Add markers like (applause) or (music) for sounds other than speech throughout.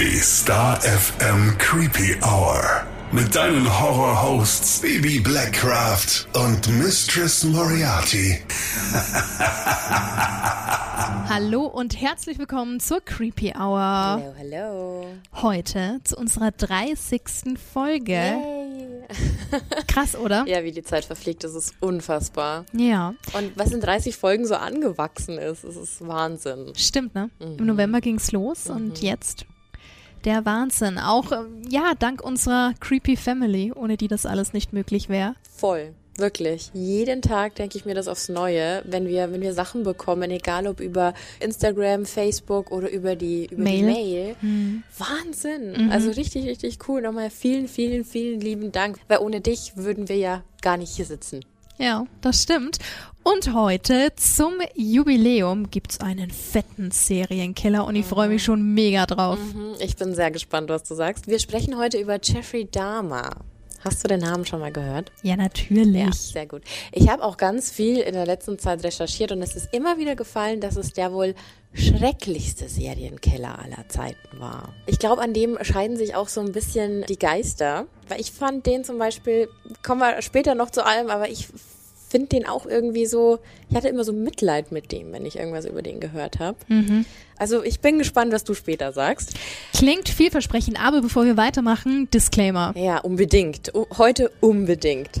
Die Star FM Creepy Hour. Mit deinen Horror-Hosts Baby Blackcraft und Mistress Moriarty. (laughs) Hallo und herzlich willkommen zur Creepy Hour. Hallo, hallo. Heute zu unserer 30. Folge. Yay. (laughs) Krass, oder? Ja, wie die Zeit verfliegt, das ist unfassbar. Ja, Und was in 30 Folgen so angewachsen ist, das ist Wahnsinn. stimmt, ne? Mhm. Im November ging's los und jetzt der Wahnsinn. Auch, ähm, ja, dank unserer Creepy Family, ohne die das alles nicht möglich wäre. Voll. Wirklich. Jeden Tag denke ich mir das aufs Neue, wenn wir, wenn wir Sachen bekommen, egal ob über Instagram, Facebook oder über die, über Mail. die Mail. Wahnsinn. Also richtig, richtig cool. Nochmal vielen, vielen, vielen lieben Dank. Weil ohne dich würden wir ja gar nicht hier sitzen. Ja, das stimmt. Und heute zum Jubiläum gibt's einen fetten Serienkiller und ich freue mich schon mega drauf. Hm, Ich bin sehr gespannt, was du sagst. Wir sprechen heute über Jeffrey Dahmer. Hast du den Namen schon mal gehört? Ja, natürlich. Ja, sehr gut. Ich habe auch ganz viel in der letzten Zeit recherchiert und es ist immer wieder gefallen, dass es der wohl schrecklichste Serienkiller aller Zeiten war. Ich glaube, an dem scheiden sich auch so ein bisschen die Geister, weil ich fand den zum Beispiel, kommen wir später noch zu allem, aber ich finde den auch irgendwie so, ich hatte immer so Mitleid mit dem, wenn ich irgendwas über den gehört habe. Also ich bin gespannt, was du später sagst. Klingt vielversprechend, aber bevor wir weitermachen, Disclaimer. Ja, unbedingt. Heute unbedingt.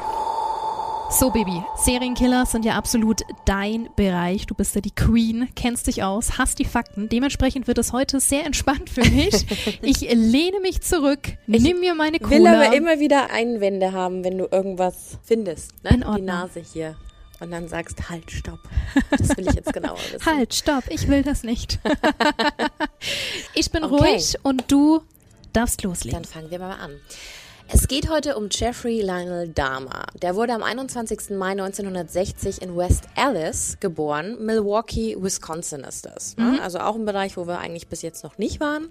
So, Baby, Serienkiller sind ja absolut dein Bereich. Du bist ja die Queen, kennst dich aus, hast die Fakten. Dementsprechend wird es heute sehr entspannt für mich. (laughs) ich lehne mich zurück, nimm mir meine will Cola. aber immer wieder Einwände haben, wenn du irgendwas findest. Ne? In Die Ordnung. Nase hier. Und dann sagst, halt, stopp. Das will ich jetzt genauer (laughs) wissen. halt, stopp, ich will das nicht. (laughs) ich bin Okay. ruhig und du darfst loslegen. Dann fangen wir mal an. Es geht heute um Jeffrey Lionel Dahmer. Der wurde am 21. Mai 1960 in West Allis geboren. Milwaukee, Wisconsin ist das. Ne? Also auch ein Bereich, wo wir eigentlich bis jetzt noch nicht waren.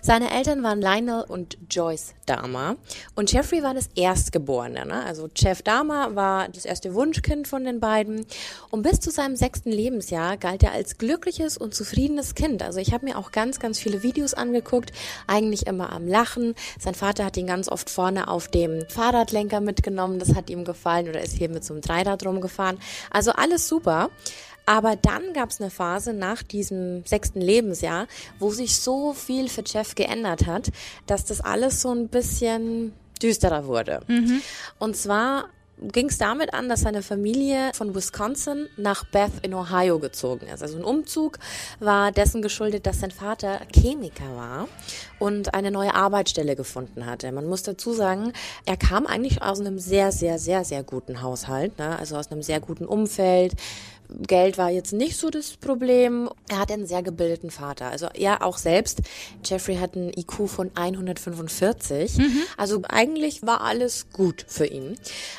Seine Eltern waren Lionel und Joyce Dahmer. Und Jeffrey war das Erstgeborene. Ne? Also Jeff Dahmer war das erste Wunschkind von den beiden. Und bis zu seinem sechsten Lebensjahr galt er als glückliches und zufriedenes Kind. Also ich habe mir auch ganz, ganz viele Videos angeguckt. Eigentlich immer am Lachen. Sein Vater hat ihn ganz oft vorne auf dem Fahrradlenker mitgenommen. Das hat ihm gefallen. Oder ist hier mit so einem Dreirad rumgefahren. Also alles super. Aber dann gab es eine Phase nach diesem sechsten Lebensjahr, wo sich so viel für Jeff geändert hat, dass das alles so ein bisschen düsterer wurde. Und zwar ging es damit an, dass seine Familie von Wisconsin nach Beth in Ohio gezogen ist. Also ein Umzug war dessen geschuldet, dass sein Vater Chemiker war und eine neue Arbeitsstelle gefunden hatte. Man muss dazu sagen, er kam eigentlich aus einem sehr, sehr, sehr, sehr guten Haushalt, ne? also aus einem sehr guten Umfeld. Geld war jetzt nicht so das Problem. Er hat einen sehr gebildeten Vater. Also er auch selbst. Jeffrey hat einen IQ von 145. Also eigentlich war alles gut für ihn.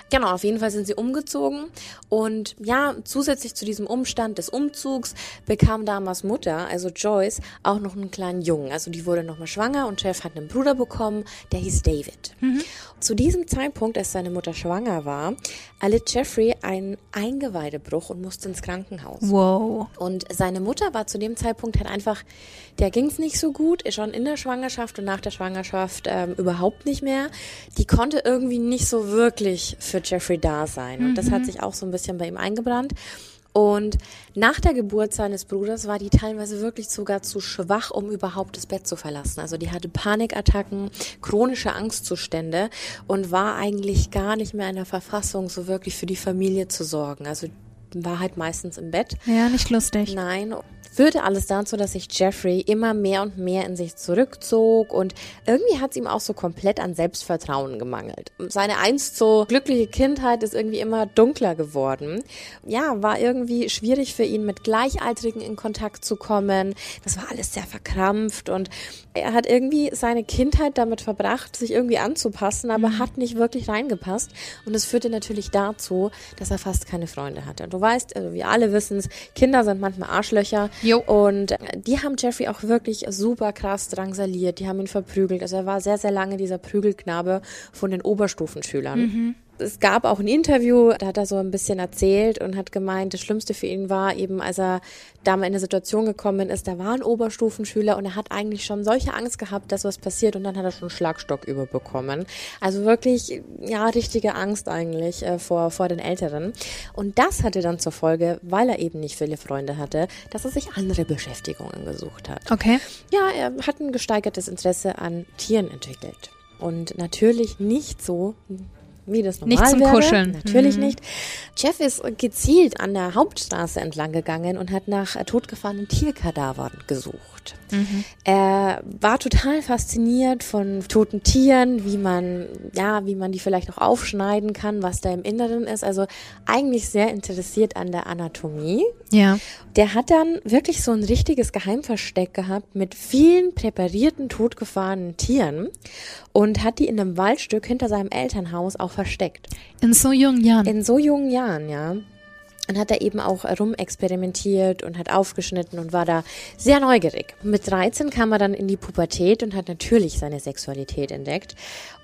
Genau, auf jeden Fall sind sie umgezogen. Und ja, zusätzlich zu diesem Umstand des Umzugs bekam Damas Mutter, also Joyce, auch noch einen kleinen Jungen. Also die wurde nochmal schwanger und Jeff hat einen Bruder bekommen, der hieß David. Zu diesem Zeitpunkt, als seine Mutter schwanger war, erlitt Jeffrey einen Eingeweidebruch und musste ins Krankenhaus. Wow. Und seine Mutter war zu dem Zeitpunkt halt einfach, der ging's nicht so gut, schon in der Schwangerschaft und nach der Schwangerschaft ähm, überhaupt nicht mehr. Die konnte irgendwie nicht so wirklich für Jeffrey da sein. Und das hat sich auch so ein bisschen bei ihm eingebrannt. Und nach der Geburt seines Bruders war die teilweise wirklich sogar zu schwach, um überhaupt das Bett zu verlassen. Also die hatte Panikattacken, chronische Angstzustände und war eigentlich gar nicht mehr in der Verfassung, so wirklich für die Familie zu sorgen. Also war halt meistens im Bett. Ja, nicht lustig. Nein, führte alles dazu, dass sich Jeffrey immer mehr und mehr in sich zurückzog und irgendwie hat es ihm auch so komplett an Selbstvertrauen gemangelt. Seine einst so glückliche Kindheit ist irgendwie immer dunkler geworden. Ja, war irgendwie schwierig für ihn, mit Gleichaltrigen in Kontakt zu kommen. Das war alles sehr verkrampft und er hat irgendwie seine Kindheit damit verbracht, sich irgendwie anzupassen, aber hat nicht wirklich reingepasst. Und es führte natürlich dazu, dass er fast keine Freunde hatte. Du weißt, also wir alle wissen es, Kinder sind manchmal Arschlöcher. Jo. Und äh, die haben Jeffrey auch wirklich super krass drangsaliert. Die haben ihn verprügelt. Also er war sehr, sehr lange dieser Prügelknabe von den Oberstufenschülern es gab auch ein Interview, da hat er so ein bisschen erzählt und hat gemeint, das Schlimmste für ihn war eben, als er da mal in eine Situation gekommen ist, da war ein Oberstufenschüler und er hat eigentlich schon solche Angst gehabt, dass was passiert und dann hat er schon einen Schlagstock überbekommen. Also wirklich, ja, richtige Angst eigentlich äh, vor, vor den Älteren. Und das hatte dann zur Folge, weil er eben nicht viele Freunde hatte, dass er sich andere Beschäftigungen gesucht hat. Okay. Ja, er hat ein gesteigertes Interesse an Tieren entwickelt. Und natürlich nicht so wie das normal Nicht zum wäre. Kuscheln. Natürlich Mhm. nicht. Jeff ist gezielt an der Hauptstraße entlang gegangen und hat nach totgefahrenen Tierkadavern gesucht. Mhm. Er war total fasziniert von toten Tieren, wie man, ja, wie man die vielleicht auch aufschneiden kann, was da im Inneren ist. Also eigentlich sehr interessiert an der Anatomie. Ja. Der hat dann wirklich so ein richtiges Geheimversteck gehabt mit vielen präparierten, totgefahrenen Tieren und hat die in einem Waldstück hinter seinem Elternhaus auch versteckt. In so jungen Jahren. In so jungen Jahren, ja. Und hat da eben auch rumexperimentiert und hat aufgeschnitten und war da sehr neugierig. Mit 13 kam er dann in die Pubertät und hat natürlich seine Sexualität entdeckt.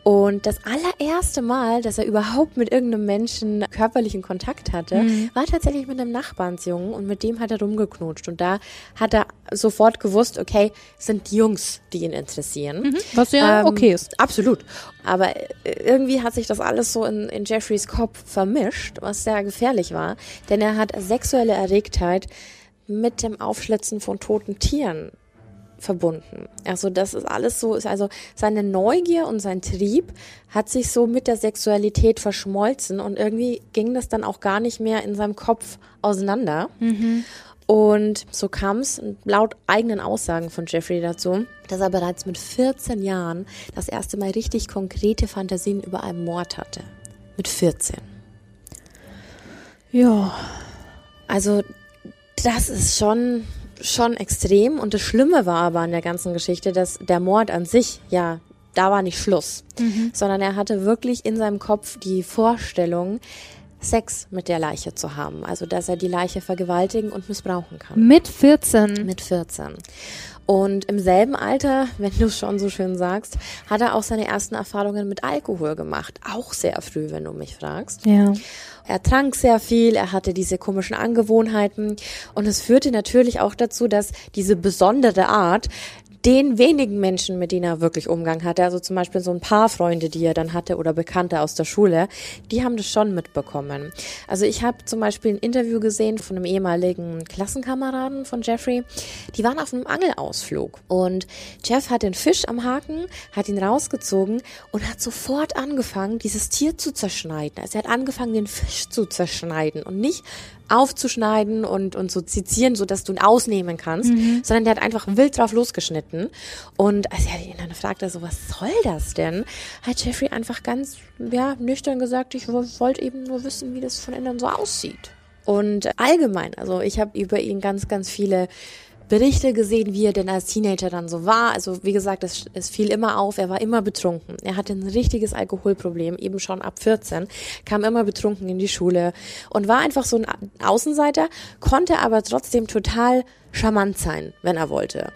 Und das allererste Mal, dass er überhaupt mit irgendeinem Menschen körperlichen Kontakt hatte, war tatsächlich mit einem Nachbarnsjungen und mit dem hat er rumgeknutscht. Und da hat er sofort gewusst, okay, es sind die Jungs, die ihn interessieren. Was ja Ähm, okay ist. Absolut. Aber äh, irgendwie hat sich das alles so in, in Jeffreys Kopf vermischt, was sehr gefährlich war. Denn er hat sexuelle Erregtheit mit dem Aufschlitzen von toten Tieren verbunden. Also das ist alles so, ist also seine Neugier und sein Trieb hat sich so mit der Sexualität verschmolzen und irgendwie ging das dann auch gar nicht mehr in seinem Kopf auseinander. Und so kam es laut eigenen Aussagen von Jeffrey dazu, dass er bereits mit 14 Jahren das erste Mal richtig konkrete Fantasien über einen Mord hatte. Mit 14. Ja. Also das ist schon schon extrem und das Schlimme war aber an der ganzen Geschichte, dass der Mord an sich ja da war nicht Schluss, sondern er hatte wirklich in seinem Kopf die Vorstellung Sex mit der Leiche zu haben, also dass er die Leiche vergewaltigen und missbrauchen kann. Mit 14. Mit 14. Und im selben Alter, (laughs) wenn du es schon so schön sagst, hat er auch seine ersten Erfahrungen mit Alkohol gemacht. Auch sehr früh, wenn du mich fragst. Ja. Er trank sehr viel, er hatte diese komischen Angewohnheiten. Und es führte natürlich auch dazu, dass diese besondere Art den wenigen Menschen, mit denen er wirklich Umgang hatte, also zum Beispiel so ein paar Freunde, die er dann hatte oder Bekannte aus der Schule, die haben das schon mitbekommen. Also ich habe zum Beispiel ein Interview gesehen von einem ehemaligen Klassenkameraden von Jeffrey. Die waren auf einem Angelausflug und Jeff hat den Fisch am Haken, hat ihn rausgezogen und hat sofort angefangen, dieses Tier zu zerschneiden. Also er hat angefangen, den Fisch zu zerschneiden und nicht aufzuschneiden und, und so zizieren, so dass du ihn ausnehmen kannst, sondern der hat einfach wild drauf losgeschnitten. Und als er ihn dann fragte, so, was soll das denn? Hat Jeffrey einfach ganz, ja, nüchtern gesagt, ich wollte eben nur wissen, wie das von innen so aussieht. Und allgemein, also ich habe über ihn ganz, ganz viele Berichte gesehen, wie er denn als Teenager dann so war. Also wie gesagt, es, es fiel immer auf, er war immer betrunken. Er hatte ein richtiges Alkoholproblem, eben schon ab 14, kam immer betrunken in die Schule und war einfach so ein Außenseiter, konnte aber trotzdem total charmant sein, wenn er wollte.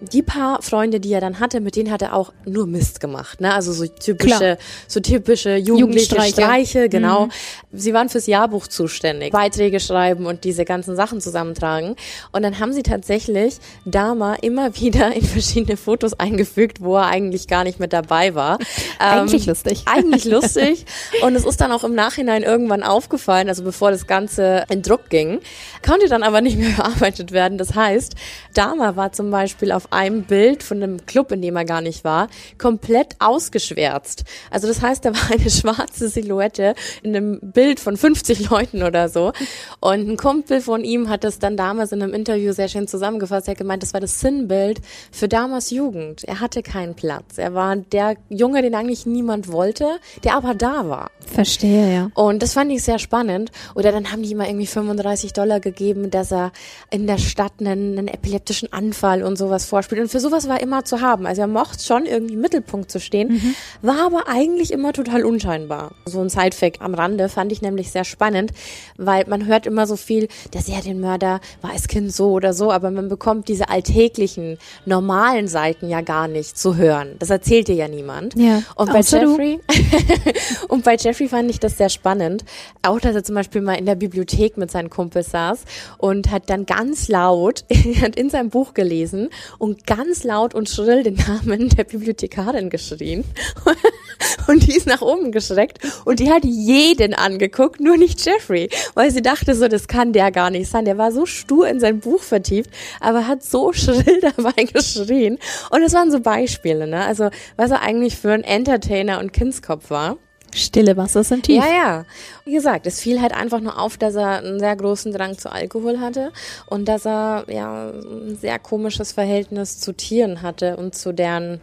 Die paar Freunde, die er dann hatte, mit denen hat er auch nur Mist gemacht, ne? Also so typische, Klar. so typische jugendliche Jugendstreiche. Streiche, genau. Sie waren fürs Jahrbuch zuständig, Beiträge schreiben und diese ganzen Sachen zusammentragen. Und dann haben sie tatsächlich Dama immer (laughs) wieder in verschiedene Fotos eingefügt, wo er eigentlich gar nicht mit dabei war. (laughs) Eigentlich lustig. Eigentlich lustig. Und es ist dann auch im Nachhinein irgendwann aufgefallen, also bevor das Ganze in Druck ging, konnte dann aber nicht mehr (laughs) bearbeitet werden. Das heißt, Dama war zum Beispiel auf einem Bild von einem Club, in dem er gar nicht war, komplett ausgeschwärzt. Also das heißt, da war eine schwarze Silhouette in einem Bild von 50 Leuten oder so. Und ein Kumpel von ihm hat das dann damals in einem Interview sehr schön zusammengefasst. Er hat gemeint, das war das Sinnbild für Damas Jugend. Er hatte keinen Platz. Er war der Junge, den eigentlich niemand wollte, der aber da war. Verstehe, ja. Und das fand ich sehr spannend. Oder dann haben die ihm mal irgendwie 35 Dollar gegeben, dass er in der Stadt einen, einen epileptischen Anfall und sowas vorspielt. Und für sowas war er immer zu haben. Also er mochte schon irgendwie im Mittelpunkt zu stehen, Mhm. war aber eigentlich immer total unscheinbar. So ein Sidefact am Rande fand ich nämlich sehr spannend, weil man hört immer so viel, der Serienmörder war als Kind so oder so, aber man bekommt diese alltäglichen, normalen Seiten ja gar nicht zu hören. Das erzählt dir ja niemand. Ja, Und bei außer. Jeffrey, (laughs) und bei Jeffrey fand ich das sehr spannend. Auch, dass er zum Beispiel mal in der Bibliothek mit seinen Kumpels saß und hat dann ganz laut, (laughs) er hat in seinem Buch gelesen und ganz laut und schrill den Namen der Bibliothekarin geschrien. (laughs) Und die ist nach oben geschreckt und die hat jeden angeguckt, nur nicht Jeffrey, weil sie dachte so, das kann der gar nicht sein. Der war so stur in sein Buch vertieft, aber hat so (laughs) schrill dabei geschrien. Und das waren so Beispiele, ne? Also, was er eigentlich für ein Entertainer und Kindskopf war. Stille Wasser sind tief. Ja, ja. Wie gesagt, es fiel halt einfach nur auf, dass er einen sehr großen Drang zu Alkohol hatte und dass er ja ein sehr komisches Verhältnis zu Tieren hatte und zu deren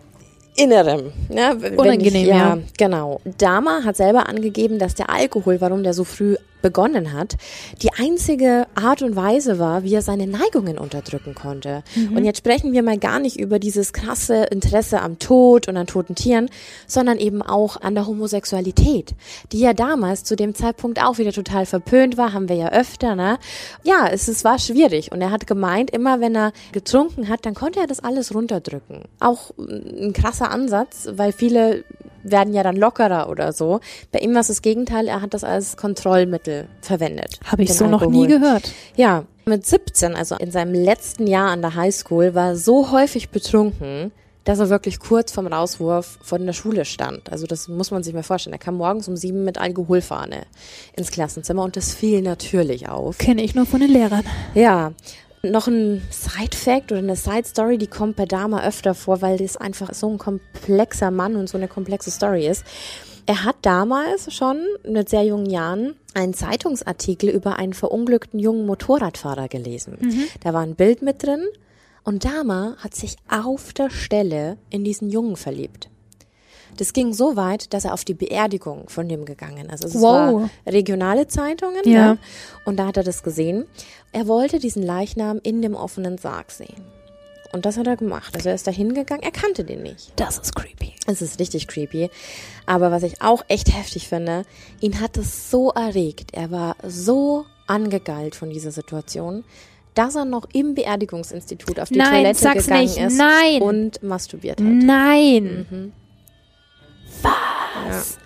Innerem. Ja, wenn Unangenehm, ich, ja. Genau. Dama hat selber angegeben, dass der Alkohol, warum der so früh begonnen hat, die einzige Art und Weise war, wie er seine Neigungen unterdrücken konnte. Und jetzt sprechen wir mal gar nicht über dieses krasse Interesse am Tod und an toten Tieren, sondern eben auch an der Homosexualität, die ja damals zu dem Zeitpunkt auch wieder total verpönt war, haben wir ja öfter, ne? Ja, es, es war schwierig und er hat gemeint, immer wenn er getrunken hat, dann konnte er das alles runterdrücken. Auch ein krasser Ansatz, weil viele werden ja dann lockerer oder so. Bei ihm war es das Gegenteil, er hat das als Kontrollmittel verwendet. Habe ich so noch nie Alkohol. gehört. Ja, mit 17, also in seinem letzten Jahr an der Highschool, war er so häufig betrunken, dass er wirklich kurz vom Rauswurf von der Schule stand. Also das muss man sich mal vorstellen. Er kam morgens um sieben mit Alkoholfahne ins Klassenzimmer und das fiel natürlich auf. Kenne ich nur von den Lehrern. Ja. Noch ein Side-Fact oder eine Side-Story, die kommt bei Dama öfter vor, weil das einfach so ein komplexer Mann und so eine komplexe Story ist. Er hat damals schon mit sehr jungen Jahren einen Zeitungsartikel über einen verunglückten jungen Motorradfahrer gelesen. Da war ein Bild mit drin und Dama hat sich auf der Stelle in diesen Jungen verliebt. Das ging so weit, dass er auf die Beerdigung von dem gegangen ist. Also es Wow. war regionale Zeitungen, Ja. ne? Und da hat er das gesehen. Er wollte diesen Leichnam in dem offenen Sarg sehen. Und das hat er gemacht. Also er ist da hingegangen, er kannte den nicht. Das ist creepy. Es ist richtig creepy. Aber was ich auch echt heftig finde, ihn hat es so erregt. Er war so angegeilt von dieser Situation, dass er noch im Beerdigungsinstitut auf die Nein, Toilette gegangen nicht. ist Nein. und masturbiert hat. Nein. Mhm. Was?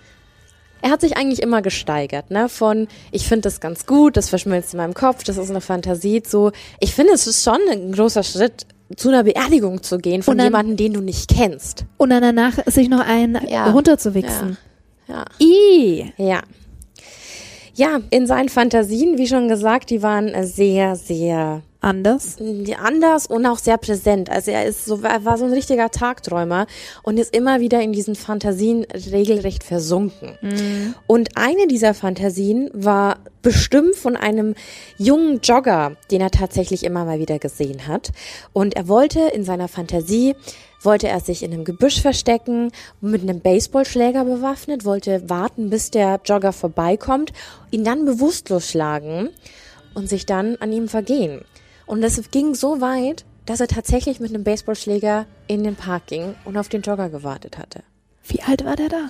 Er hat sich eigentlich immer gesteigert, ne? Von ich finde das ganz gut, das verschmilzt in meinem Kopf, das ist eine Fantasie, so ich finde es ist schon ein großer Schritt zu einer Beerdigung zu gehen von dann- jemandem, den du nicht kennst. Und dann danach sich noch einen Ja. runterzuwichsen. Ja. I. Ja. Ja, in seinen Fantasien, wie schon gesagt, die waren sehr, sehr Anders. anders und auch sehr präsent. Also er ist so, er war so ein richtiger Tagträumer und ist immer wieder in diesen Fantasien regelrecht versunken. Und eine dieser Fantasien war bestimmt von einem jungen Jogger, den er tatsächlich immer mal wieder gesehen hat. Und er wollte in seiner Fantasie wollte er sich in einem Gebüsch verstecken, mit einem Baseballschläger bewaffnet, wollte warten, bis der Jogger vorbeikommt, ihn dann bewusstlos schlagen und sich dann an ihm vergehen. Und das ging so weit, dass er tatsächlich mit einem Baseballschläger in den Park ging und auf den Jogger gewartet hatte. Wie alt war der da?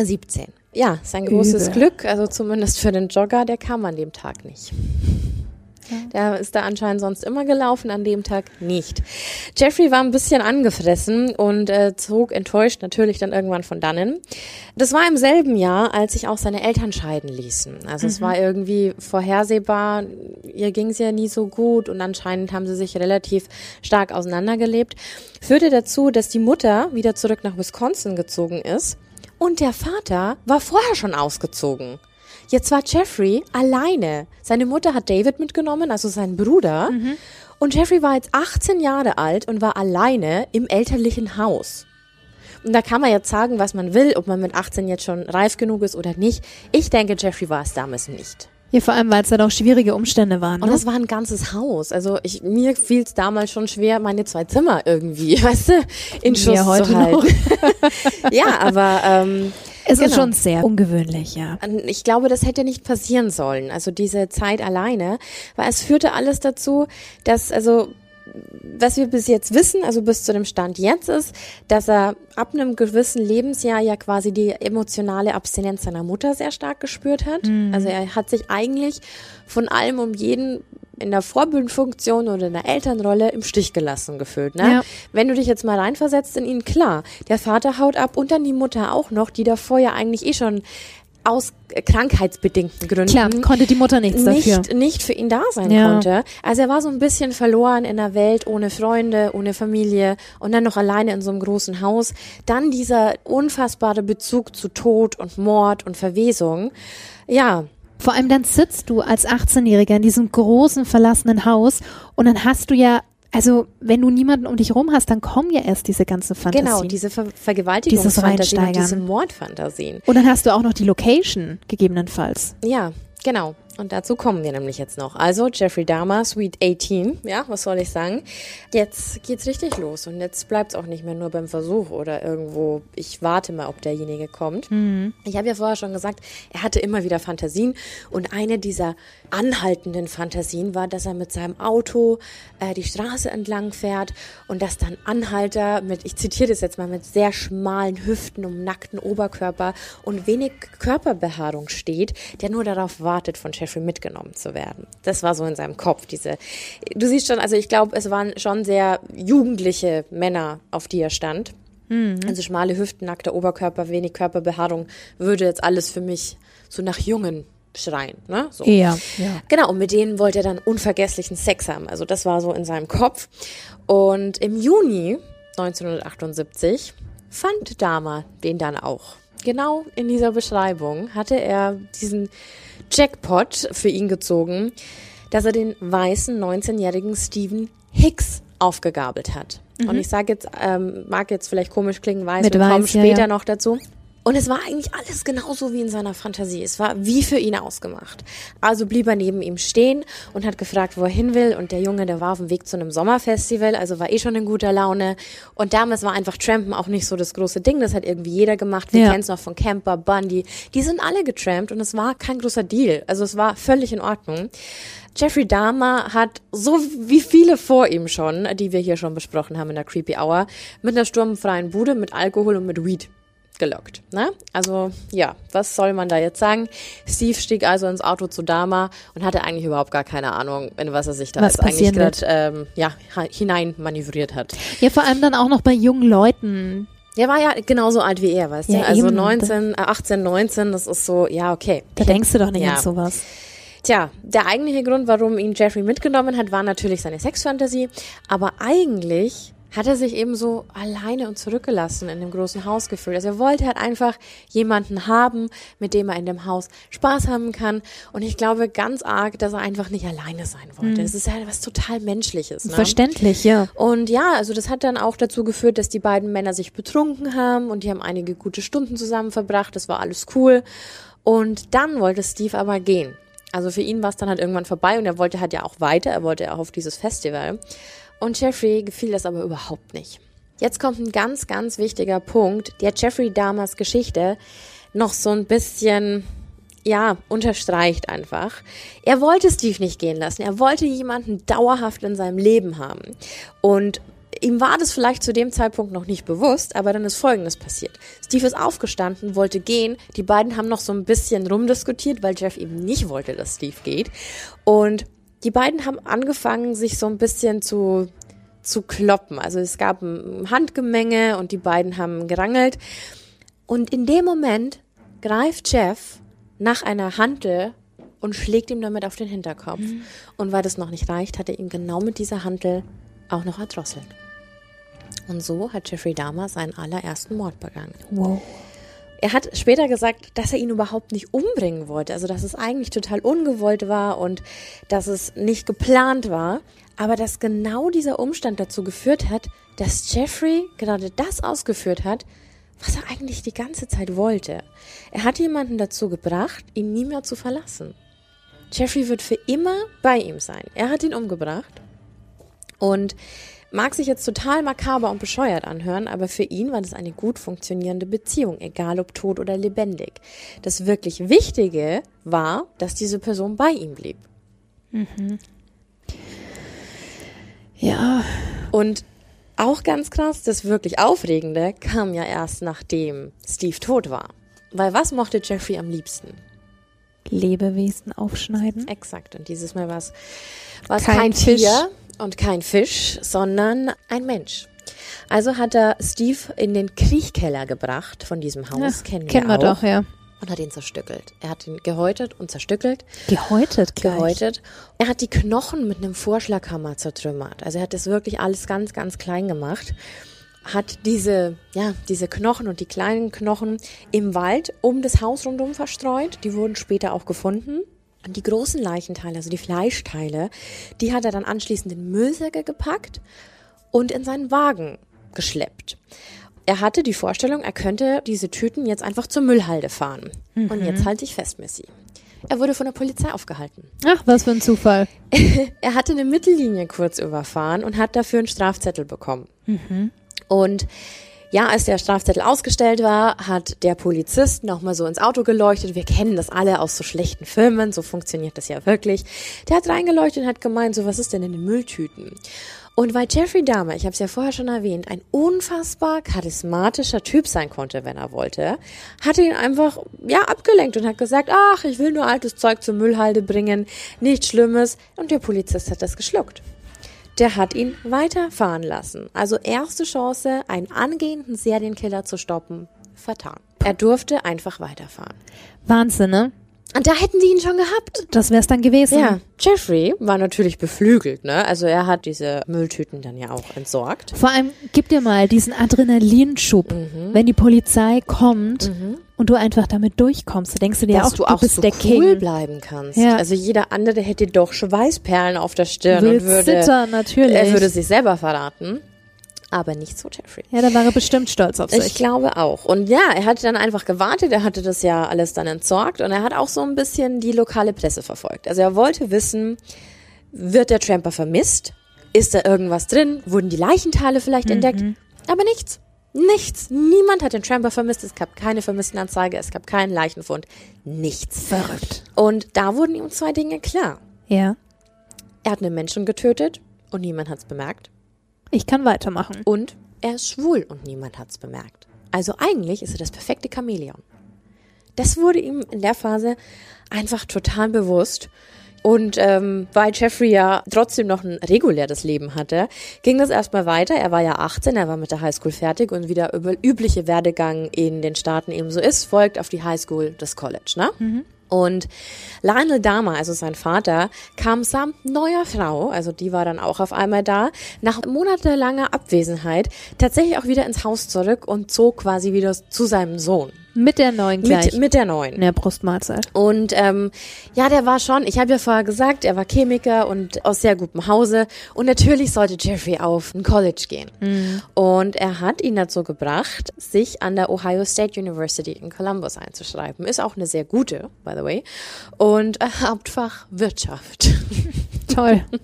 17. Ja, sein großes Übel. Glück, also zumindest für den Jogger, der kam an dem Tag nicht. Der ist da anscheinend sonst immer gelaufen, an dem Tag nicht. Jeffrey war ein bisschen angefressen und äh, zog enttäuscht natürlich dann irgendwann von dannen. Das war im selben Jahr, als sich auch seine Eltern scheiden ließen. Also es war irgendwie vorhersehbar, ihr ging es ja nie so gut und anscheinend haben sie sich relativ stark auseinandergelebt. Führte dazu, dass die Mutter wieder zurück nach Wisconsin gezogen ist und der Vater war vorher schon ausgezogen. Jetzt war Jeffrey alleine. Seine Mutter hat David mitgenommen, also seinen Bruder. Und Jeffrey war jetzt 18 Jahre alt und war alleine im elterlichen Haus. Und da kann man jetzt sagen, was man will, ob man mit 18 jetzt schon reif genug ist oder nicht. Ich denke, Jeffrey war es damals nicht. Ja, vor allem, weil es dann auch schwierige Umstände waren. Und Ne? das war ein ganzes Haus. Also ich, mir fiel es damals schon schwer, meine zwei Zimmer irgendwie, (laughs) weißt du, in Schuss zu halten. (laughs) ja, aber ähm, Es ist Genau. schon sehr ungewöhnlich, ja. Ich glaube, das hätte nicht passieren sollen. Also diese Zeit alleine, weil es führte alles dazu, dass also was wir bis jetzt wissen, also bis zu dem Stand jetzt ist, dass er ab einem gewissen Lebensjahr ja quasi die emotionale Abstinenz seiner Mutter sehr stark gespürt hat. Also er hat sich eigentlich von allem um jeden in der Vorbildfunktion oder in der Elternrolle im Stich gelassen gefühlt. Ne? Ja. Wenn du dich jetzt mal reinversetzt in ihn, klar, der Vater haut ab und dann die Mutter auch noch, die davor ja eigentlich eh schon aus krankheitsbedingten Gründen Klar, konnte die Mutter nichts dafür. nicht, nicht für ihn da sein Ja. konnte. Also er war so ein bisschen verloren in der Welt, ohne Freunde, ohne Familie und dann noch alleine in so einem großen Haus. Dann dieser unfassbare Bezug zu Tod und Mord und Verwesung. Ja, Vor allem dann sitzt du als 18-Jähriger in diesem großen verlassenen Haus und dann hast du ja, also wenn du niemanden um dich rum hast, dann kommen ja erst diese ganzen Fantasien. genau, diese Ver Vergewaltigungsfantasien diese Mordfantasien. und dann hast du auch noch die Location gegebenenfalls. Ja, genau. Und dazu kommen wir nämlich jetzt noch. Also Jeffrey Dahmer, Sweet 18, ja, was soll ich sagen? Jetzt geht's richtig los und jetzt bleibt's auch nicht mehr nur beim Versuch oder irgendwo, ich warte mal, ob derjenige kommt. Ich habe ja vorher schon gesagt, er hatte immer wieder Fantasien und eine dieser anhaltenden Fantasien war, dass er mit seinem Auto äh, die Straße entlang fährt und dass dann Anhalter mit, ich zitiere das jetzt mal, mit sehr schmalen Hüften und nackten Oberkörper und wenig Körperbehaarung steht, der nur darauf wartet, von Jeffrey mitgenommen zu werden. Das war so in seinem Kopf, diese, du siehst schon, also ich glaube, es waren schon sehr jugendliche Männer, auf die er stand. Also schmale Hüften, nackter Oberkörper, wenig Körperbehaarung würde jetzt alles für mich so nach Jungen schreien, ne? So. Eher, ja. Genau, und mit denen wollte er dann unvergesslichen Sex haben. Also das war so in seinem Kopf. Und im Juni 1978 fand Dahmer den dann auch. Genau in dieser Beschreibung hatte er diesen Jackpot für ihn gezogen, dass er den weißen 19-jährigen Stephen Hicks aufgegabelt hat. Und ich sage jetzt, ähm, mag jetzt vielleicht komisch klingen, weiß, Mit wir kommen weiß, ja, später ja. noch dazu. Und es war eigentlich alles genauso wie in seiner Fantasie. Es war wie für ihn ausgemacht. Also blieb er neben ihm stehen und hat gefragt, wo er hin will. Und der Junge, der war auf dem Weg zu einem Sommerfestival, also war eh schon in guter Laune. Und damals war einfach Trampen auch nicht so das große Ding. Das hat irgendwie jeder gemacht. Wir Ja. kennen es noch von Camper, Bundy. Die sind alle getrampt und es war kein großer Deal. Also es war völlig in Ordnung. Jeffrey Dahmer hat, so wie viele vor ihm schon, die wir hier schon besprochen haben in der Creepy Hour, mit einer sturmfreien Bude, mit Alkohol und mit Weed gelockt. Ne? Also ja, was soll man da jetzt sagen? Steve stieg also ins Auto zu Dahmer und hatte eigentlich überhaupt gar keine Ahnung, in was er sich da Was jetzt eigentlich gerade ähm, ja, hinein manövriert hat. Ja, vor allem dann auch noch bei jungen Leuten. Der war ja genauso alt wie er, weißt du? Ja, Also eben. 19, äh, 18, 19, das ist so, ja, okay. Da denkst du doch nicht Ja. an sowas. Tja, der eigentliche Grund, warum ihn Jeffrey mitgenommen hat, war natürlich seine Sexfantasie. Aber eigentlich hat er sich eben so alleine und zurückgelassen in dem großen Haus gefühlt. Also er wollte halt einfach jemanden haben, mit dem er in dem Haus Spaß haben kann. Und ich glaube ganz arg, dass er einfach nicht alleine sein wollte. Das ist ja was total Menschliches. Ne? Verständlich, ja. Und ja, also das hat dann auch dazu geführt, dass die beiden Männer sich betrunken haben und die haben einige gute Stunden zusammen verbracht. Das war alles cool. Und dann wollte Steve aber gehen. Also für ihn war es dann halt irgendwann vorbei und er wollte halt ja auch weiter. Er wollte auch auf dieses Festival. Und Jeffrey gefiel das aber überhaupt nicht. Jetzt kommt ein ganz, ganz wichtiger Punkt, der Jeffrey Dahmers Geschichte noch so ein bisschen ja, unterstreicht einfach. Er wollte Steve nicht gehen lassen. Er wollte jemanden dauerhaft in seinem Leben haben. Und ihm war das vielleicht zu dem Zeitpunkt noch nicht bewusst, aber dann ist Folgendes passiert. Steve ist aufgestanden, wollte gehen. Die beiden haben noch so ein bisschen rumdiskutiert, weil Jeff eben nicht wollte, dass Steve geht. Und die beiden haben angefangen, sich so ein bisschen zu zu kloppen. Also es gab ein Handgemenge und die beiden haben gerangelt. Und in dem Moment greift Jeff nach einer Hantel und schlägt ihm damit auf den Hinterkopf. Und weil das noch nicht reicht, hat er ihn genau mit dieser Hantel auch noch erdrosselt. Und so hat Jeffrey Dahmer seinen allerersten Mord begangen. Wow. Er hat später gesagt, dass er ihn überhaupt nicht umbringen wollte, also dass es eigentlich total ungewollt war und dass es nicht geplant war, aber dass genau dieser Umstand dazu geführt hat, dass Jeffrey gerade das ausgeführt hat, was er eigentlich die ganze Zeit wollte. Er hat jemanden dazu gebracht, ihn nie mehr zu verlassen. Jeffrey wird für immer bei ihm sein. Er hat ihn umgebracht Und mag sich jetzt total makaber und bescheuert anhören, aber für ihn war das eine gut funktionierende Beziehung, egal ob tot oder lebendig. Das wirklich Wichtige war, dass diese Person bei ihm blieb. Ja. Und auch ganz krass, das wirklich Aufregende kam ja erst nachdem Steve tot war. Weil was mochte Jeffrey am liebsten? Lebewesen aufschneiden. Exakt. Und dieses Mal war es Kein kein, Fisch. Tier und kein Fisch, sondern ein Mensch. Also hat er Steve in den Kriechkeller gebracht von diesem Haus. Ja, kennen wir, kennen wir auch, doch, ja. Und hat ihn zerstückelt. Er hat ihn gehäutet und zerstückelt. Gehäutet gleich. Gehäutet. Er hat die Knochen mit einem Vorschlaghammer zertrümmert. Also er hat das wirklich alles ganz, ganz klein gemacht. Hat diese, ja, diese Knochen und die kleinen Knochen im Wald um das Haus rundum verstreut. Die wurden später auch gefunden. Und die großen Leichenteile, also die Fleischteile, die hat er dann anschließend in Müllsäcke gepackt und in seinen Wagen geschleppt. Er hatte die Vorstellung, er könnte diese Tüten jetzt einfach zur Müllhalde fahren. Und jetzt halte ich fest, Missy. Er wurde von der Polizei aufgehalten. Ach, was für ein Zufall. (laughs) Er hatte eine Mittellinie kurz überfahren und hat dafür einen Strafzettel bekommen. Und ja, als der Strafzettel ausgestellt war, hat der Polizist nochmal so ins Auto geleuchtet. Wir kennen das alle aus so schlechten Filmen, so funktioniert das ja wirklich. Der hat reingeleuchtet und hat gemeint, so was ist denn in den Mülltüten? Und weil Jeffrey Dahmer, ich habe es ja vorher schon erwähnt, ein unfassbar charismatischer Typ sein konnte, wenn er wollte, hat er ihn einfach ja abgelenkt und hat gesagt, ach, ich will nur altes Zeug zur Müllhalde bringen, nichts Schlimmes. Und der Polizist hat das geschluckt. Der hat ihn weiterfahren lassen. Also erste Chance, einen angehenden Serienkiller zu stoppen, vertan. Er durfte einfach weiterfahren. Wahnsinn, ne? Und da hätten die ihn schon gehabt. Das wär's dann gewesen. Ja, Jeffrey war natürlich beflügelt, ne? Also er hat diese Mülltüten dann ja auch entsorgt. Vor allem, gib dir mal diesen Adrenalinschub, Mhm. wenn die Polizei kommt und du einfach damit durchkommst. Da denkst du dir dass auch, du auch bist so der cool King. bleiben kannst. Ja. Also jeder andere hätte doch Schweißperlen auf der Stirn Will und würde, zittern, natürlich. er würde sich selber verraten. Aber nicht so Jeffrey. Ja, da war er bestimmt stolz auf Ich sich. glaube auch. Und ja, er hatte dann einfach gewartet, er hatte das ja alles dann entsorgt und er hat auch so ein bisschen die lokale Presse verfolgt. Also er wollte wissen, wird der Tramper vermisst? Ist da irgendwas drin? Wurden die Leichenteile vielleicht entdeckt? Aber nichts. Nichts. Niemand hat den Tramper vermisst. Es gab keine Vermisstenanzeige. Es gab keinen Leichenfund. Nichts. Verrückt. Und da wurden ihm zwei Dinge klar. Ja. Er hat einen Menschen getötet und niemand hat's bemerkt. Ich kann weitermachen. Und er ist schwul und niemand hat's bemerkt. Also eigentlich ist er das perfekte Chamäleon. Das wurde ihm in der Phase einfach total bewusst. Und ähm, weil Jeffrey ja trotzdem noch ein reguläres Leben hatte, ging das erstmal weiter. Er war ja 18, er war mit der Highschool fertig und wie der üb- übliche Werdegang in den Staaten eben so ist, folgt auf die Highschool das College, ne? Und Lionel Dahmer, also sein Vater, kam samt neuer Frau, also die war dann auch auf einmal da, nach monatelanger Abwesenheit tatsächlich auch wieder ins Haus zurück und zog quasi wieder zu seinem Sohn. Mit der neuen gleich. Mit, mit der neuen. in der Brustmahlzeit. Und ähm, ja, der war schon, ich habe ja vorher gesagt, er war Chemiker und aus sehr gutem Hause. Und natürlich sollte Jeffrey auf ein College gehen. Und er hat ihn dazu gebracht, sich an der Ohio State University in Columbus einzuschreiben. Ist auch eine sehr gute, by the way. Und äh, Hauptfach Wirtschaft. (laughs) Toll. (laughs)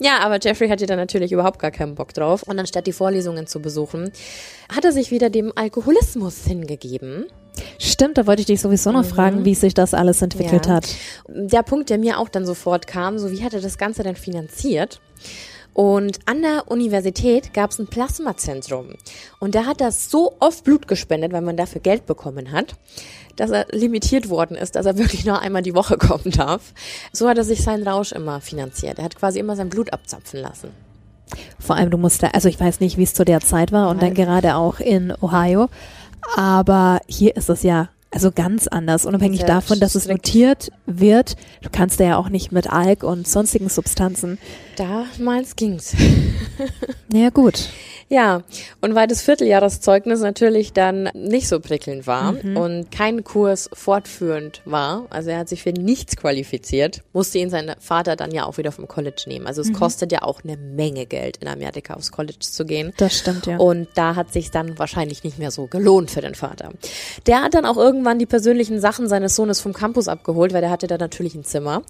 Ja, aber Jeffrey hatte da natürlich überhaupt gar keinen Bock drauf. Und anstatt die Vorlesungen zu besuchen, hat er sich wieder dem Alkoholismus hingegeben. Stimmt, da wollte ich dich sowieso noch fragen, wie sich das alles entwickelt Mhm. Ja. hat. Der Punkt, der mir auch dann sofort kam, so wie hat er das Ganze denn finanziert? Und an der Universität gab es ein Plasmazentrum. Und da hat er so oft Blut gespendet, weil man dafür Geld bekommen hat, dass er limitiert worden ist, dass er (laughs) wirklich nur einmal die Woche kommen darf. So hat er sich seinen Rausch immer finanziert. Er hat quasi immer sein Blut abzapfen lassen. Vor allem, du musst da, also ich weiß nicht, wie es zu der Zeit war und dann gerade auch in Ohio, aber hier ist es ja also ganz anders, unabhängig davon, dass es notiert wird. Du kannst da ja auch nicht mit Alk und sonstigen Substanzen. Damals ging's. (laughs) Naja, gut. Ja, und weil das Vierteljahreszeugnis natürlich dann nicht so prickelnd war mhm. und kein Kurs fortführend war, also er hat sich für nichts qualifiziert, musste ihn sein Vater dann ja auch wieder vom College nehmen. Also es mhm. kostet ja auch eine Menge Geld, in Amerika aufs College zu gehen. Das stimmt, ja. Und da hat sich dann wahrscheinlich nicht mehr so gelohnt für den Vater. Der hat dann auch irgendwann die persönlichen Sachen seines Sohnes vom Campus abgeholt, weil der hatte da natürlich ein Zimmer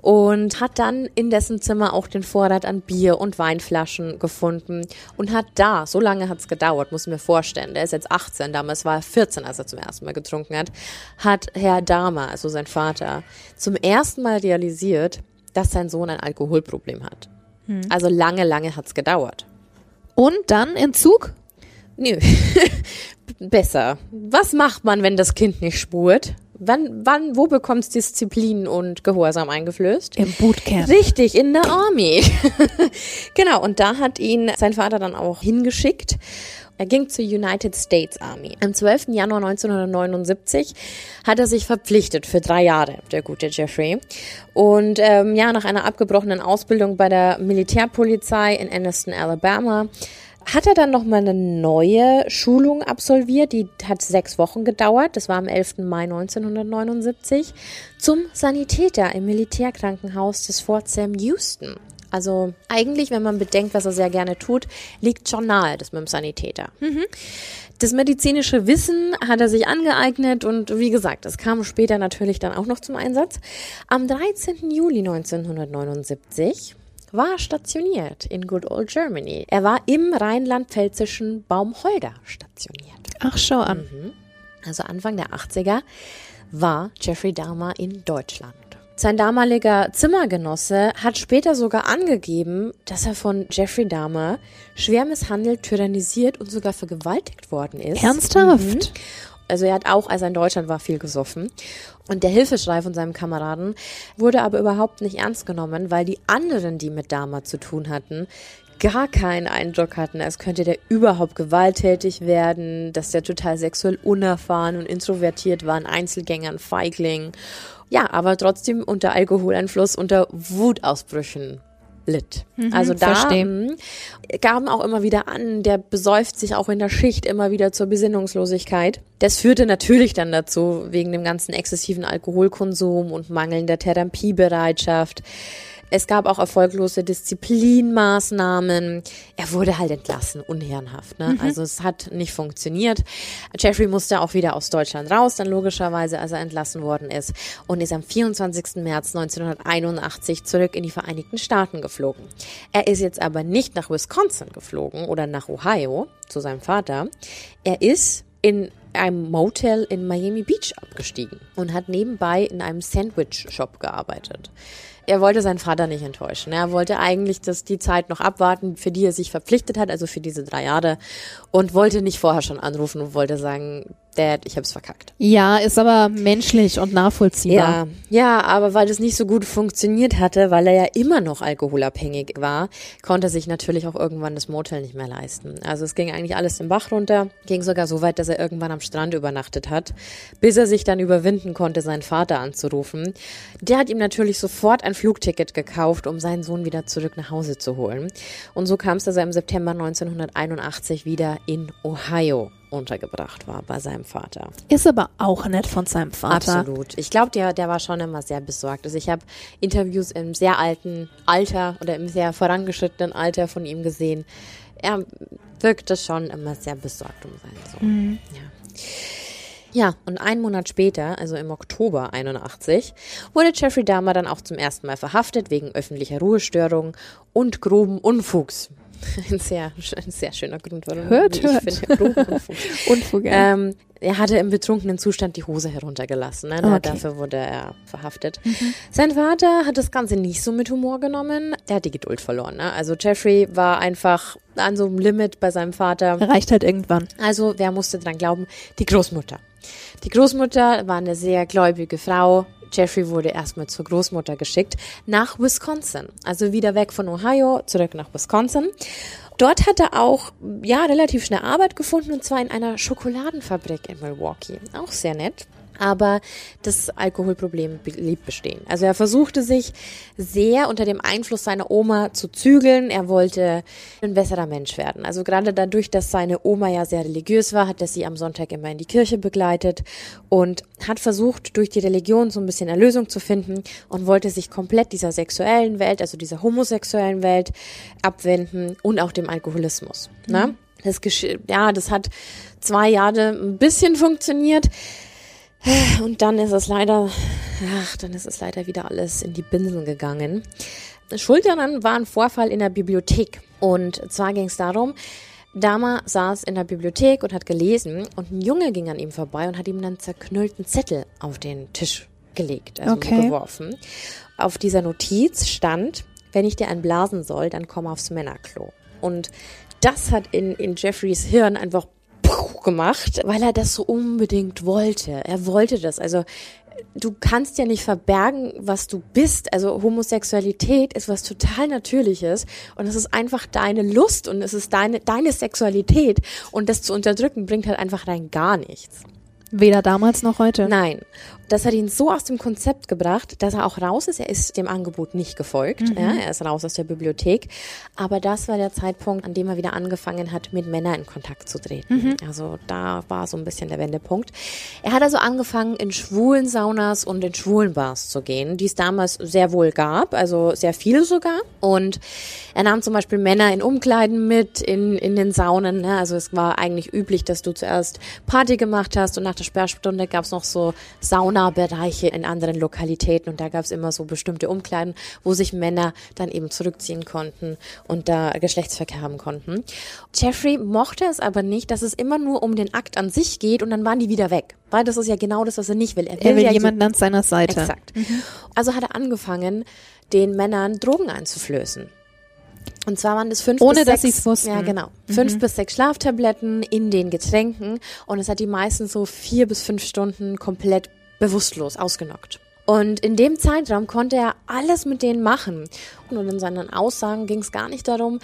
und hat dann in dessen Zimmer auch den Vorrat an Bier und Weinflaschen gefunden und hat da da, so lange hat es gedauert, muss ich mir vorstellen. Der ist jetzt 18, damals war er 14, als er zum ersten Mal getrunken hat, hat Herr Dahmer, also sein Vater, zum ersten Mal realisiert, dass sein Sohn ein Alkoholproblem hat. Hm. Also lange, lange hat es gedauert. Und dann Entzug? Nö. (laughs) Besser. Was macht man, wenn das Kind nicht spurt? Wann, wann, wo bekommst Disziplin und Gehorsam eingeflößt? Im Bootcamp. Richtig, in der Army. (laughs) genau, und da hat ihn sein Vater dann auch hingeschickt. Er ging zur United States Army. Am 12. Januar 1979 hat er sich verpflichtet für drei Jahre, der gute Jeffrey. Und ähm, ja, nach einer abgebrochenen Ausbildung bei der Militärpolizei in Anniston, Alabama, hat er dann nochmal eine neue Schulung absolviert, die hat sechs Wochen gedauert, das war am 11. Mai 1979, zum Sanitäter im Militärkrankenhaus des Fort Sam Houston. Also eigentlich, wenn man bedenkt, was er sehr gerne tut, liegt schon nahe, das mit dem Sanitäter. Mhm. Das medizinische Wissen hat er sich angeeignet und wie gesagt, das kam später natürlich dann auch noch zum Einsatz. Am 13. Juli 1979 war stationiert in Good Old Germany. Er war im rheinland-pfälzischen Baumholder stationiert. Ach, schau an. Mhm. Also Anfang der 80er war Jeffrey Dahmer in Deutschland. Sein damaliger Zimmergenosse hat später sogar angegeben, dass er von Jeffrey Dahmer schwer misshandelt, tyrannisiert und sogar vergewaltigt worden ist. Ernsthaft? Mhm. Also er hat auch, als er in Deutschland war, viel gesoffen. Und der Hilfeschrei von seinem Kameraden wurde aber überhaupt nicht ernst genommen, weil die anderen, die mit Dama zu tun hatten, gar keinen Eindruck hatten, als könnte der überhaupt gewalttätig werden, dass der total sexuell unerfahren und introvertiert war, ein Einzelgänger, ein Feigling. Ja, aber trotzdem unter Alkoholeinfluss, unter Wutausbrüchen litt. Mhm, also da mh, gaben auch immer wieder an, der besäuft sich auch in der Schicht immer wieder zur Besinnungslosigkeit. Das führte natürlich dann dazu, wegen dem ganzen exzessiven Alkoholkonsum und mangelnder Therapiebereitschaft, es gab auch erfolglose Disziplinmaßnahmen. Er wurde halt entlassen, unherrenhaft. Ne? Mhm. Also es hat nicht funktioniert. Jeffrey musste auch wieder aus Deutschland raus, dann logischerweise, als er entlassen worden ist und ist am 24. März 1981 zurück in die Vereinigten Staaten geflogen. Er ist jetzt aber nicht nach Wisconsin geflogen oder nach Ohio zu seinem Vater. Er ist in einem Motel in Miami Beach abgestiegen und hat nebenbei in einem Sandwich-Shop gearbeitet er wollte seinen Vater nicht enttäuschen. Er wollte eigentlich dass die Zeit noch abwarten, für die er sich verpflichtet hat, also für diese drei Jahre, und wollte nicht vorher schon anrufen und wollte sagen, Dad, ich hab's verkackt. Ja, ist aber menschlich und nachvollziehbar. Ja, ja, aber weil das nicht so gut funktioniert hatte, weil er ja immer noch alkoholabhängig war, konnte er sich natürlich auch irgendwann das Motel nicht mehr leisten. Also es ging eigentlich alles im Bach runter, ging sogar so weit, dass er irgendwann am Strand übernachtet hat, bis er sich dann überwinden konnte, seinen Vater anzurufen. Der hat ihm natürlich sofort ein Flugticket gekauft, um seinen Sohn wieder zurück nach Hause zu holen. Und so kam es, dass er im September 1981 wieder in Ohio untergebracht war bei seinem Vater. Ist aber auch nett von seinem Vater. Absolut. Ich glaube, der, der war schon immer sehr besorgt. Also ich habe Interviews im sehr alten Alter oder im sehr vorangeschrittenen Alter von ihm gesehen. Er wirkte schon immer sehr besorgt um seinen Sohn. Mhm. Ja. Ja, und einen Monat später, also im Oktober 81, wurde Jeffrey Dahmer dann auch zum ersten Mal verhaftet wegen öffentlicher Ruhestörung und groben Unfugs. (laughs) Ein sehr, ein sehr schöner Grund, warum hört, ich hört. finde, Unfug. Unfug ähm, er hatte im betrunkenen Zustand die Hose heruntergelassen. Ne? Okay. Dafür wurde er verhaftet. Mhm. Sein Vater hat das Ganze nicht so mit Humor genommen. Der hat die Geduld verloren. Ne? Also Jeffrey war einfach an so einem Limit bei seinem Vater. Reicht halt irgendwann. Also wer musste dran glauben? Die Großmutter. Die Großmutter war eine sehr gläubige Frau. Jeffrey wurde erstmal zur Großmutter geschickt nach Wisconsin. Also wieder weg von Ohio, zurück nach Wisconsin. Dort hat er auch, ja, relativ schnell Arbeit gefunden und zwar in einer Schokoladenfabrik in Milwaukee. Auch sehr nett. Aber das Alkoholproblem blieb bestehen. Also er versuchte sich sehr unter dem Einfluss seiner Oma zu zügeln. Er wollte ein besserer Mensch werden. Also gerade dadurch, dass seine Oma ja sehr religiös war, hat er sie am Sonntag immer in die Kirche begleitet und hat versucht, durch die Religion so ein bisschen Erlösung zu finden und wollte sich komplett dieser sexuellen Welt, also dieser homosexuellen Welt abwenden und auch dem Alkoholismus. Ne? Mhm. Ne? Das, ja, das hat zwei Jahre ein bisschen funktioniert. Und dann ist es leider, ach, dann ist es leider wieder alles in die Binsen gegangen. Schuld daran war ein Vorfall in der Bibliothek. Und zwar ging es darum, Dama saß in der Bibliothek und hat gelesen und ein Junge ging an ihm vorbei und hat ihm einen zerknüllten Zettel auf den Tisch gelegt, also okay. geworfen. Auf dieser Notiz stand, wenn ich dir einen blasen soll, dann komm aufs Männerklo. Und das hat in, in Jeffreys Hirn einfach gemacht, weil er das so unbedingt wollte. Er wollte das. Also du kannst ja nicht verbergen, was du bist. Also Homosexualität ist was total Natürliches und es ist einfach deine Lust und es ist deine, deine Sexualität und das zu unterdrücken bringt halt einfach rein gar nichts. Weder damals noch heute. Nein. Das hat ihn so aus dem Konzept gebracht, dass er auch raus ist. Er ist dem Angebot nicht gefolgt. Mhm. Ja, er ist raus aus der Bibliothek. Aber das war der Zeitpunkt, an dem er wieder angefangen hat, mit Männern in Kontakt zu treten. Mhm. Also da war so ein bisschen der Wendepunkt. Er hat also angefangen, in schwulen Saunas und in schwulen Bars zu gehen, die es damals sehr wohl gab, also sehr viele sogar. Und er nahm zum Beispiel Männer in Umkleiden mit, in, in den Saunen. Ne? Also es war eigentlich üblich, dass du zuerst Party gemacht hast und nach der Sperrstunde gab es noch so Saunabereiche in anderen Lokalitäten und da gab es immer so bestimmte Umkleiden, wo sich Männer dann eben zurückziehen konnten und da Geschlechtsverkehr haben konnten. Jeffrey mochte es aber nicht, dass es immer nur um den Akt an sich geht und dann waren die wieder weg. Weil das ist ja genau das, was er nicht will. Er will, er will ja jemanden an seiner Seite. Exakt. Mhm. Also hat er angefangen, den Männern Drogen einzuflößen. Und zwar waren das fünf Ohne, bis dass es wussten. Ja, genau. Mhm. Fünf bis sechs Schlaftabletten in den Getränken. Und es hat die meisten so vier bis fünf Stunden komplett bewusstlos ausgenockt. Und in dem Zeitraum konnte er alles mit denen machen. Und in seinen Aussagen ging es gar nicht darum,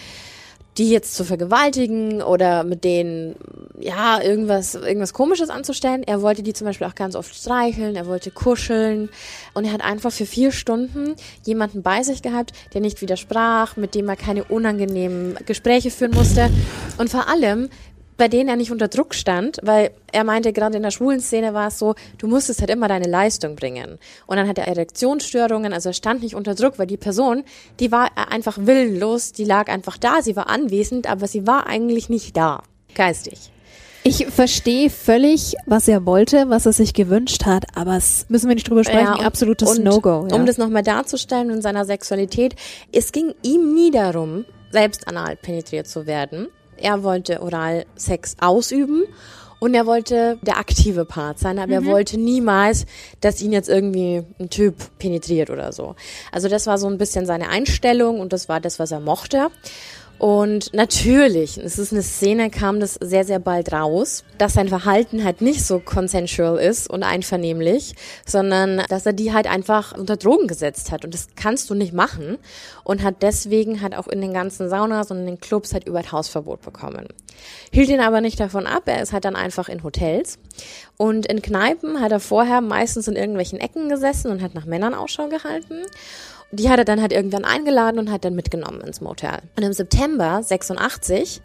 die jetzt zu vergewaltigen oder mit denen ja irgendwas irgendwas komisches anzustellen. Er wollte die zum Beispiel auch ganz oft streicheln, er wollte kuscheln und er hat einfach für vier Stunden jemanden bei sich gehabt, der nicht widersprach, mit dem er keine unangenehmen Gespräche führen musste und vor allem bei denen er nicht unter Druck stand, weil er meinte, gerade in der schwulen Szene war es so, du musstest halt immer deine Leistung bringen. Und dann hat er Erektionsstörungen, also er stand nicht unter Druck, weil die Person, die war einfach willenlos, die lag einfach da, sie war anwesend, aber sie war eigentlich nicht da, geistig. Ich verstehe völlig, was er wollte, was er sich gewünscht hat, aber es müssen wir nicht drüber sprechen, ja, absolutes No-Go. Ja. Um das nochmal darzustellen in seiner Sexualität, es ging ihm nie darum, selbst anal penetriert zu werden, er wollte Oralsex ausüben und er wollte der aktive Part sein, aber mhm. er wollte niemals, dass ihn jetzt irgendwie ein Typ penetriert oder so. Also das war so ein bisschen seine Einstellung und das war das, was er mochte. Und natürlich, es ist eine Szene, kam das sehr, sehr bald raus, dass sein Verhalten halt nicht so consensual ist und einvernehmlich, sondern dass er die halt einfach unter Drogen gesetzt hat. Und das kannst du nicht machen. Und hat deswegen halt auch in den ganzen Saunas und in den Clubs halt über Hausverbot bekommen. Hielt ihn aber nicht davon ab, er ist halt dann einfach in Hotels. Und in Kneipen hat er vorher meistens in irgendwelchen Ecken gesessen und hat nach Männern Ausschau gehalten die hat er dann halt irgendwann eingeladen und hat dann mitgenommen ins Motel. Und im September 86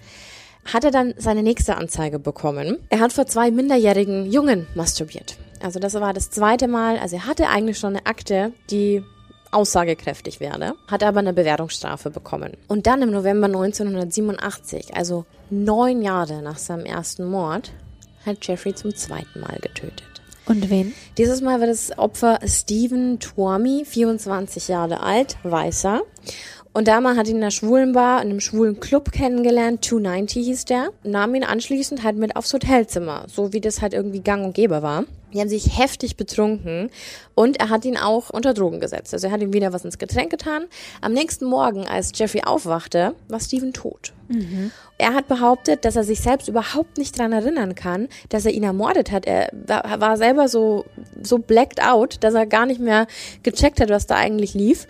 hat er dann seine nächste Anzeige bekommen. Er hat vor zwei minderjährigen Jungen masturbiert. Also das war das zweite Mal. Also er hatte eigentlich schon eine Akte, die aussagekräftig werde, hat aber eine Bewährungsstrafe bekommen. Und dann im November 1987, also neun Jahre nach seinem ersten Mord, hat Jeffrey zum zweiten Mal getötet. Und wen? Dieses Mal war das Opfer Stephen Tuomi, 24 Jahre alt, weißer. Und Dama hat ihn in einer schwulen Bar, in einem schwulen Club kennengelernt, 290 hieß der, nahm ihn anschließend halt mit aufs Hotelzimmer, so wie das halt irgendwie gang und gäbe war. Die haben sich heftig betrunken und er hat ihn auch unter Drogen gesetzt. Also er hat ihm wieder was ins Getränk getan. Am nächsten Morgen, als Jeffrey aufwachte, war Steven tot. Mhm. Er hat behauptet, dass er sich selbst überhaupt nicht dran erinnern kann, dass er ihn ermordet hat. Er war selber so, so blacked out, dass er gar nicht mehr gecheckt hat, was da eigentlich lief.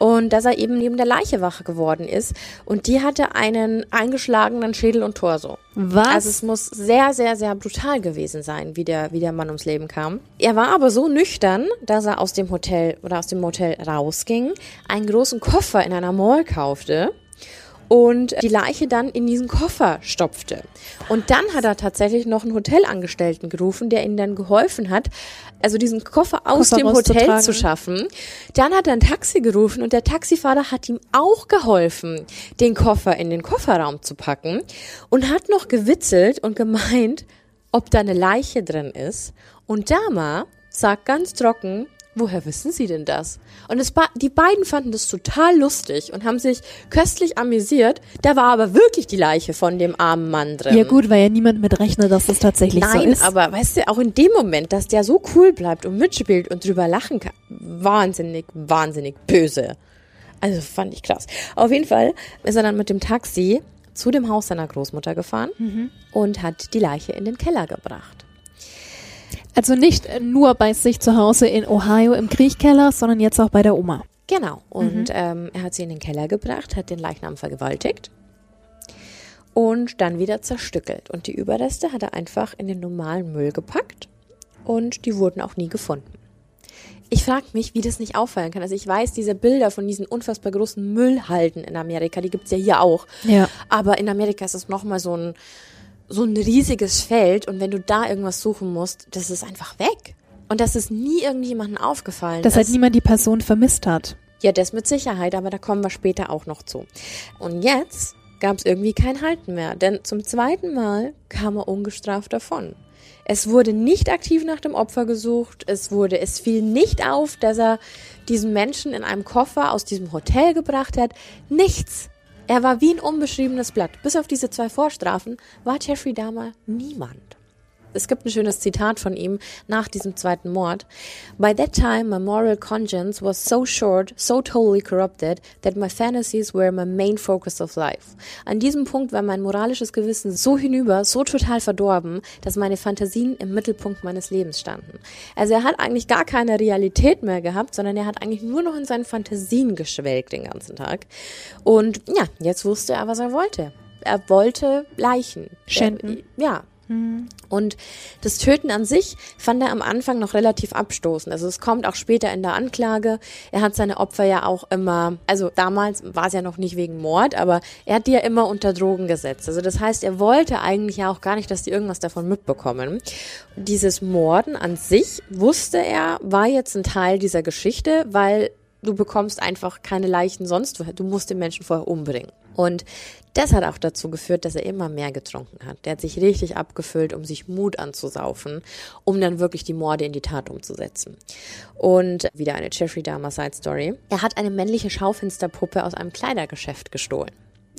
Und dass er eben neben der Leiche wach geworden ist. Und die hatte einen eingeschlagenen Schädel und Torso. Was? Also es muss sehr, sehr, sehr brutal gewesen sein, wie der, wie der Mann ums Leben kam. Er war aber so nüchtern, dass er aus dem Hotel oder aus dem Motel rausging, einen großen Koffer in einer Mall kaufte und die Leiche dann in diesen Koffer stopfte. Und dann hat er tatsächlich noch einen Hotelangestellten gerufen, der ihm dann geholfen hat, also diesen Koffer aus Koffer dem Hotel zu schaffen. Dann hat er ein Taxi gerufen und der Taxifahrer hat ihm auch geholfen, den Koffer in den Kofferraum zu packen und hat noch gewitzelt und gemeint, ob da eine Leiche drin ist. Und Dama sagt ganz trocken, woher wissen Sie denn das? Und es, die beiden fanden das total lustig und haben sich köstlich amüsiert. Da war aber wirklich die Leiche von dem armen Mann drin. ja gut, weil ja niemand mit rechnet, dass das tatsächlich so Nein, ist. aber weißt du, auch in dem Moment, dass der so cool bleibt und mitspielt und drüber lachen kann, wahnsinnig, wahnsinnig böse. Also fand ich krass. Auf jeden Fall ist er dann mit dem Taxi zu dem Haus seiner Großmutter gefahren Mhm. und hat die Leiche in den Keller gebracht. Also nicht nur bei sich zu Hause in Ohio im Kriechkeller, sondern jetzt auch bei der Oma. Genau. Und Mhm. ähm, er hat sie in den Keller gebracht, hat den Leichnam vergewaltigt und dann wieder zerstückelt. Und die Überreste hat er einfach in den normalen Müll gepackt und die wurden auch nie gefunden. Ich frage mich, wie das nicht auffallen kann. Also ich weiß, diese Bilder von diesen unfassbar großen Müllhalden in Amerika, die gibt's ja hier auch. Ja. Aber in Amerika ist es nochmal so ein, so ein riesiges Feld und wenn du da irgendwas suchen musst, das ist einfach weg. Und das ist nie irgendjemandem aufgefallen. Dass halt niemand die Person vermisst hat. ja, das mit Sicherheit, aber da kommen wir später auch noch zu. Und jetzt gab es irgendwie kein Halten mehr, denn zum zweiten Mal kam er ungestraft davon. Es wurde nicht aktiv nach dem Opfer gesucht, es wurde, es fiel nicht auf, dass er diesen Menschen in einem Koffer aus diesem Hotel gebracht hat. Nichts. Er war wie ein unbeschriebenes Blatt. Bis auf diese zwei Vorstrafen war Jeffrey Dahmer niemand. Es gibt ein schönes Zitat von ihm nach diesem zweiten Mord. By that time, my moral conscience was so short, so totally corrupted, that my fantasies were my main focus of life. An diesem Punkt war mein moralisches Gewissen so hinüber, so total verdorben, dass meine Fantasien im Mittelpunkt meines Lebens standen. Also er hat eigentlich gar keine Realität mehr gehabt, sondern er hat eigentlich nur noch in seinen Fantasien geschwelgt den ganzen Tag. Und ja, jetzt wusste er, was er wollte. Er wollte Leichen. Schänden. Er, ja, und das Töten an sich fand er am Anfang noch relativ abstoßend. Also es kommt auch später in der Anklage. Er hat seine Opfer ja auch immer, also damals war es ja noch nicht wegen Mord, aber er hat die ja immer unter Drogen gesetzt. Also das heißt, er wollte eigentlich ja auch gar nicht, dass die irgendwas davon mitbekommen. Dieses Morden an sich, wusste er, war jetzt ein Teil dieser Geschichte, weil du bekommst einfach keine Leichen sonst woher. Du musst den Menschen vorher umbringen. Und das hat auch dazu geführt, dass er immer mehr getrunken hat. Der hat sich richtig abgefüllt, um sich Mut anzusaufen, um dann wirklich die Morde in die Tat umzusetzen. Und wieder eine Jeffrey Dahmer Side Story. Er hat eine männliche Schaufensterpuppe aus einem Kleidergeschäft gestohlen.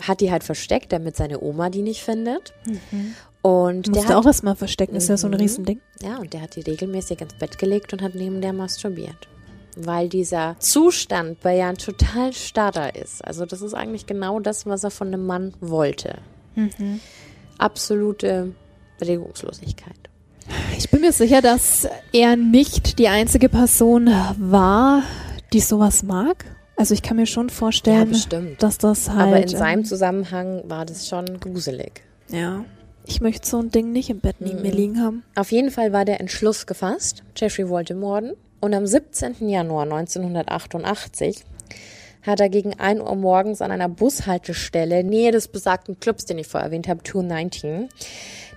Hat die halt versteckt, damit seine Oma die nicht findet. Und der Musste hat, auch erstmal verstecken, ist ja so ein Mhm. Riesending. ja, und der hat die regelmäßig ins Bett gelegt und hat neben der masturbiert. Weil dieser Zustand bei Jan total starrer ist. Also das ist eigentlich genau das, was er von einem Mann wollte. Absolute Regungslosigkeit. Ich bin mir sicher, dass er nicht die einzige Person war, die sowas mag. Also ich kann mir schon Ja, vorstellen, bestimmt. dass das halt. Aber in seinem ähm, Zusammenhang war das schon gruselig. ja. Ich möchte so ein Ding nicht im Bett neben mir liegen haben. Auf jeden Fall war der Entschluss gefasst. Jeffrey wollte morden. Und am 17. Januar 1988 hat er gegen 1 Uhr morgens an einer Bushaltestelle, Nähe des besagten Clubs, den ich vorher erwähnt habe, 219,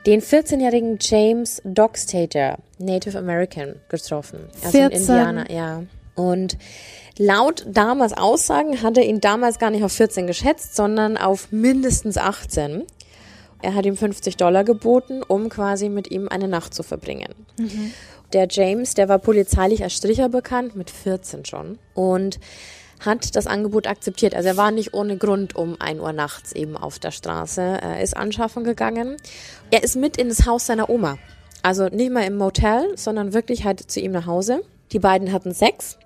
den 14-jährigen James Dockstater, Native American, getroffen. Also ein 14? Indianer, ja. Und laut damals Aussagen hat er ihn damals gar nicht auf 14 geschätzt, sondern auf mindestens 18. Er hat ihm 50 Dollar geboten, um quasi mit ihm eine Nacht zu verbringen. Der James, der war polizeilich als Stricher bekannt, mit 14 schon. Und hat das Angebot akzeptiert. Also er war nicht ohne Grund um 1 Uhr nachts eben auf der Straße. Er ist anschaffen gegangen. Er ist mit in das Haus seiner Oma. Also nicht mal im Motel, sondern wirklich halt zu ihm nach Hause. Die beiden hatten Sex.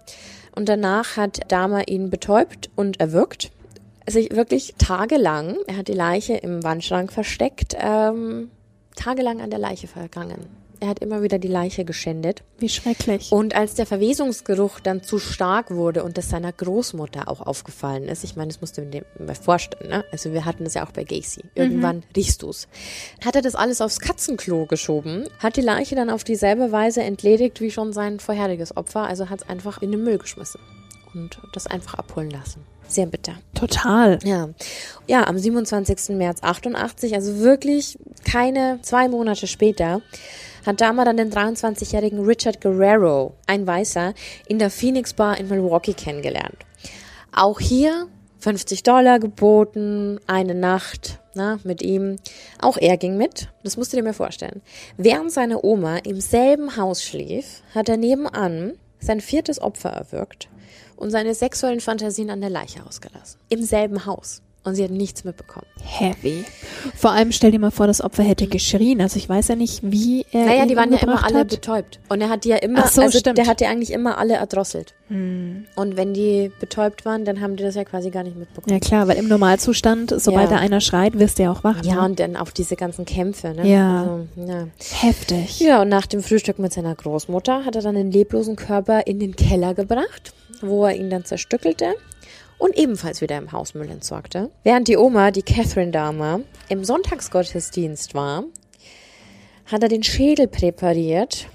Und danach hat Dahmer ihn betäubt und erwürgt. Sich wirklich tagelang, er hat die Leiche im Wandschrank versteckt, ähm, tagelang an der Leiche vergangen. Er hat immer wieder die Leiche geschändet. Wie schrecklich. Und als der Verwesungsgeruch dann zu stark wurde und das seiner Großmutter auch aufgefallen ist, ich meine, das musst du dir mal vorstellen, ne? Also wir hatten das ja auch bei Gacy. Irgendwann mhm. riechst du's. Hat er das alles aufs Katzenklo geschoben, hat die Leiche dann auf dieselbe Weise entledigt wie schon sein vorheriges Opfer, also hat es einfach in den Müll geschmissen und das einfach abholen lassen. Sehr bitter. Total. Ja. Ja, am 27. März 88, also wirklich keine zwei Monate später, hat Dama dann den 23-jährigen Richard Guerrero, ein Weißer, in der Phoenix Bar in Milwaukee kennengelernt. Auch hier 50 Dollar geboten, eine Nacht na, mit ihm. Auch er ging mit. Das musst du dir mir vorstellen. Während seine Oma im selben Haus schlief, hat er nebenan sein viertes Opfer erwürgt und seine sexuellen Fantasien an der Leiche ausgelassen. Im selben Haus. Und sie hat nichts mitbekommen. Heavy. Vor allem stell dir mal vor, das Opfer hätte geschrien. Also ich weiß ja nicht, wie er. Naja, die waren ja immer alle hat. betäubt. Und er hat die ja immer, Ach so, also stimmt. der hat die eigentlich immer alle erdrosselt. Hm. Und wenn die betäubt waren, dann haben die das ja quasi gar nicht mitbekommen. Ja klar, weil im Normalzustand, sobald ja. da einer schreit, wirst du ja auch wach. Ja, ne? und dann auch diese ganzen Kämpfe. Ne? Ja. Also, ja. Heftig. Ja, und nach dem Frühstück mit seiner Großmutter hat er dann den leblosen Körper in den Keller gebracht, wo er ihn dann zerstückelte und ebenfalls wieder im Hausmüll entsorgte. Während die Oma, die Catherine-Dame, im Sonntagsgottesdienst war, hat er den Schädel präpariert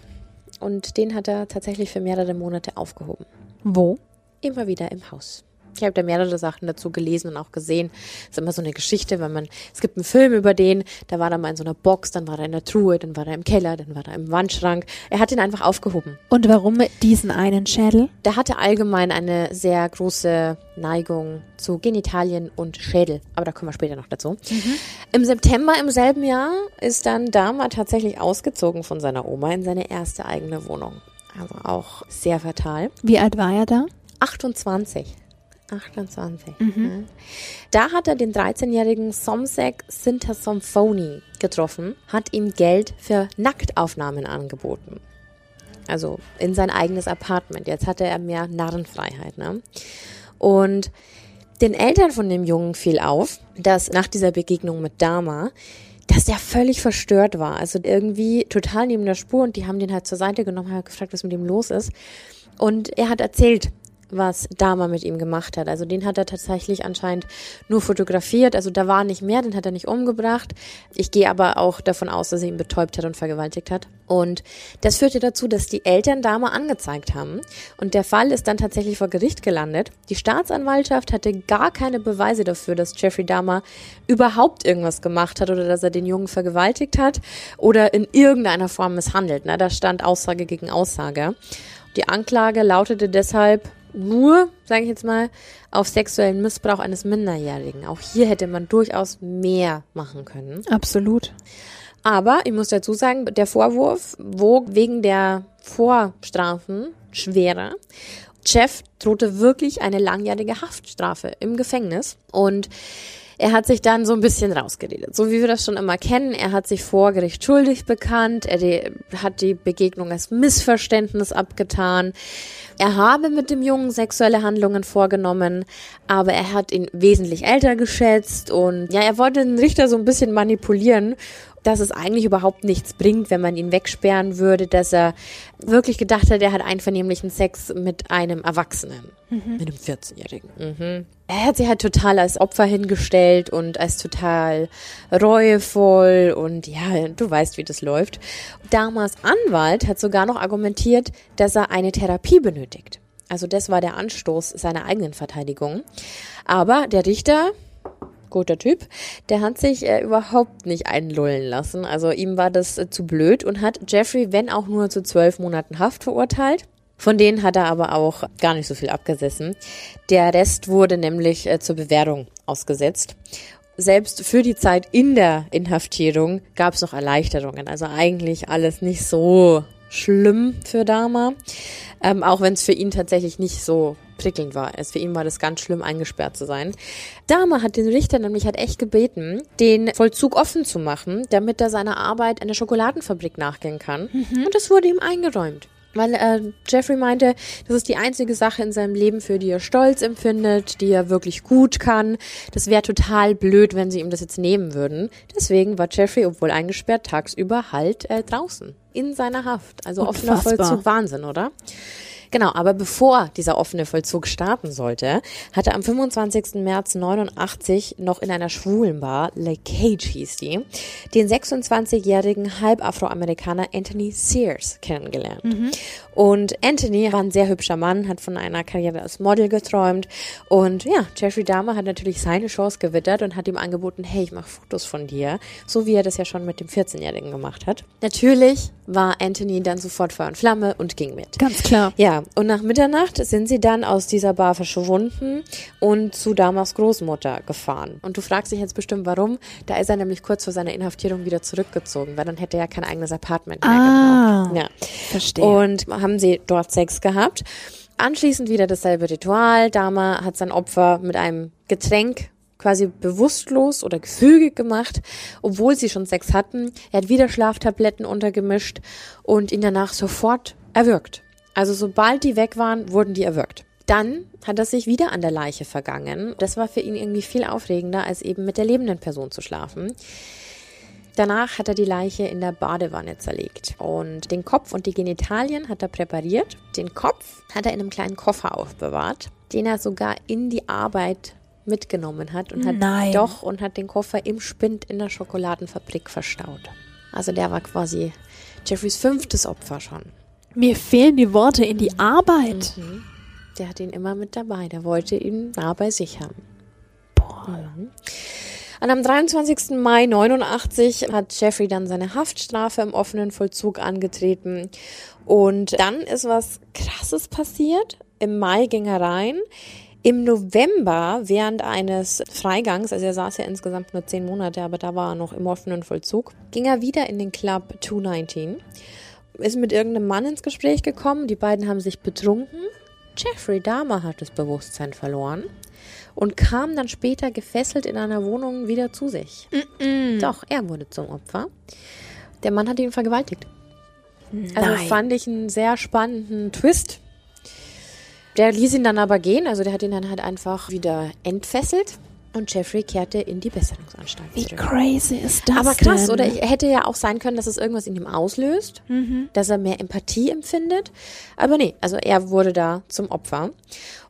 und den hat er tatsächlich für mehrere Monate aufgehoben. Wo? Immer wieder im Haus. Ich habe da mehrere Sachen dazu gelesen und auch gesehen. Es ist immer so eine Geschichte, wenn man, es gibt einen Film über den, da war er mal in so einer Box, dann war er in der Truhe, dann war er im Keller, dann war er im Wandschrank. Er hat ihn einfach aufgehoben. Und warum diesen einen Schädel? Der hatte allgemein eine sehr große Neigung zu Genitalien und Schädel. Aber da kommen wir später noch dazu. Mhm. Im September im selben Jahr ist dann Dama tatsächlich ausgezogen von seiner Oma in seine erste eigene Wohnung. Also auch sehr fatal. Wie alt war er da? 28. 28. Mhm. Da hat er den 13-jährigen Somsek Sintasomphony getroffen, hat ihm Geld für Nacktaufnahmen angeboten. Also in sein eigenes Apartment. Jetzt hatte er mehr Narrenfreiheit. Ne? Und den Eltern von dem Jungen fiel auf, dass nach dieser Begegnung mit Dama, dass der völlig verstört war. Also irgendwie total neben der Spur und die haben den halt zur Seite genommen, haben gefragt, was mit ihm los ist. Und er hat erzählt, was Dama mit ihm gemacht hat. Also den hat er tatsächlich anscheinend nur fotografiert. Also da war nicht mehr, den hat er nicht umgebracht. Ich gehe aber auch davon aus, dass er ihn betäubt hat und vergewaltigt hat. Und das führte dazu, dass die Eltern Dama angezeigt haben. Und der Fall ist dann tatsächlich vor Gericht gelandet. Die Staatsanwaltschaft hatte gar keine Beweise dafür, dass Jeffrey Dahmer überhaupt irgendwas gemacht hat oder dass er den Jungen vergewaltigt hat oder in irgendeiner Form misshandelt. Da stand Aussage gegen Aussage. Die Anklage lautete deshalb nur, sage ich jetzt mal, auf sexuellen Missbrauch eines Minderjährigen. Auch hier hätte man durchaus mehr machen können. Absolut. Aber ich muss dazu sagen, der Vorwurf wog wegen der Vorstrafen schwerer. Jeff drohte wirklich eine langjährige Haftstrafe im Gefängnis und er hat sich dann so ein bisschen rausgeredet, so wie wir das schon immer kennen. Er hat sich vor Gericht schuldig bekannt, er hat die Begegnung als Missverständnis abgetan. Er habe mit dem Jungen sexuelle Handlungen vorgenommen, aber er hat ihn wesentlich älter geschätzt und ja, er wollte den Richter so ein bisschen manipulieren dass es eigentlich überhaupt nichts bringt, wenn man ihn wegsperren würde, dass er wirklich gedacht hat, er hat einvernehmlichen Sex mit einem Erwachsenen, mhm. mit einem 14-Jährigen. Mhm. Er hat sich halt total als Opfer hingestellt und als total reuevoll und ja, du weißt, wie das läuft. Damas Anwalt hat sogar noch argumentiert, dass er eine Therapie benötigt. Also das war der Anstoß seiner eigenen Verteidigung. Aber der Richter guter Typ, der hat sich äh, überhaupt nicht einlullen lassen. Also ihm war das äh, zu blöd und hat Jeffrey, wenn auch nur zu zwölf Monaten Haft verurteilt. Von denen hat er aber auch gar nicht so viel abgesessen. Der Rest wurde nämlich äh, zur Bewährung ausgesetzt. Selbst für die Zeit in der Inhaftierung gab es noch Erleichterungen. Also eigentlich alles nicht so schlimm für Dama. Ähm, auch wenn es für ihn tatsächlich nicht so prickelnd war. Es für ihn war das ganz schlimm, eingesperrt zu sein. Dama hat den Richter nämlich hat echt gebeten, den Vollzug offen zu machen, damit er seiner Arbeit in der Schokoladenfabrik nachgehen kann. Mhm. Und das wurde ihm eingeräumt. Weil äh, Jeffrey meinte, das ist die einzige Sache in seinem Leben, für die er Stolz empfindet, die er wirklich gut kann. Das wäre total blöd, wenn sie ihm das jetzt nehmen würden. Deswegen war Jeffrey, obwohl eingesperrt, tagsüber halt äh, draußen in seiner Haft. Also offener Vollzug, Wahnsinn, oder? Genau, aber bevor dieser offene Vollzug starten sollte, hatte am 25. März 89 noch in einer schwulen Bar, Lake Cage hieß die, den 26-jährigen Halbafroamerikaner Anthony Sears kennengelernt. Mhm. Und Anthony war ein sehr hübscher Mann, hat von einer Karriere als Model geträumt. Und ja, Jeffrey Dahmer hat natürlich seine Chance gewittert und hat ihm angeboten, hey, ich mache Fotos von dir. So wie er das ja schon mit dem 14-Jährigen gemacht hat. Natürlich war Anthony dann sofort Feuer und Flamme und ging mit. Ganz klar. Ja, und nach Mitternacht sind sie dann aus dieser Bar verschwunden und zu Dahmers Großmutter gefahren. Und du fragst dich jetzt bestimmt, warum. Da ist er nämlich kurz vor seiner Inhaftierung wieder zurückgezogen, weil dann hätte er ja kein eigenes Apartment mehr ah, gebraucht. Ja. Verstehe. Und haben sie dort Sex gehabt. Anschließend wieder dasselbe Ritual. Dama hat sein Opfer mit einem Getränk quasi bewusstlos oder gefügig gemacht, obwohl sie schon Sex hatten. Er hat wieder Schlaftabletten untergemischt und ihn danach sofort erwürgt. Also sobald die weg waren, wurden die erwürgt. Dann hat er sich wieder an der Leiche vergangen. Das war für ihn irgendwie viel aufregender, als eben mit der lebenden Person zu schlafen. Danach hat er die Leiche in der Badewanne zerlegt und den Kopf und die Genitalien hat er präpariert. Den Kopf hat er in einem kleinen Koffer aufbewahrt, den er sogar in die Arbeit mitgenommen hat und hat Nein. doch und hat den Koffer im Spind in der Schokoladenfabrik verstaut. Also der war quasi Jeffreys fünftes Opfer schon. Mir fehlen die Worte in die Arbeit. Mhm. Der hat ihn immer mit dabei. Der wollte ihn nah bei sich haben. Boah. Mhm. Und am 23. Mai 89 hat Jeffrey dann seine Haftstrafe im offenen Vollzug angetreten. Und dann ist was Krasses passiert. Im Mai ging er rein. Im November, während eines Freigangs, also er saß ja insgesamt nur zehn Monate, aber da war er noch im offenen Vollzug, ging er wieder in den Club 219, ist mit irgendeinem Mann ins Gespräch gekommen, die beiden haben sich betrunken. Jeffrey Dahmer hat das Bewusstsein verloren und kam dann später gefesselt in einer Wohnung wieder zu sich. Mm -mm. Doch, er wurde zum Opfer. Der Mann hat ihn vergewaltigt. Nein. Also fand ich einen sehr spannenden Twist. Der ließ ihn dann aber gehen, also der hat ihn dann halt einfach wieder entfesselt und Jeffrey kehrte in die Besserungsanstalt Wie zurück. crazy ist das Aber krass, denn? oder? Ich hätte ja auch sein können, dass es irgendwas in ihm auslöst, dass er mehr Empathie empfindet. Aber nee, also er wurde da zum Opfer.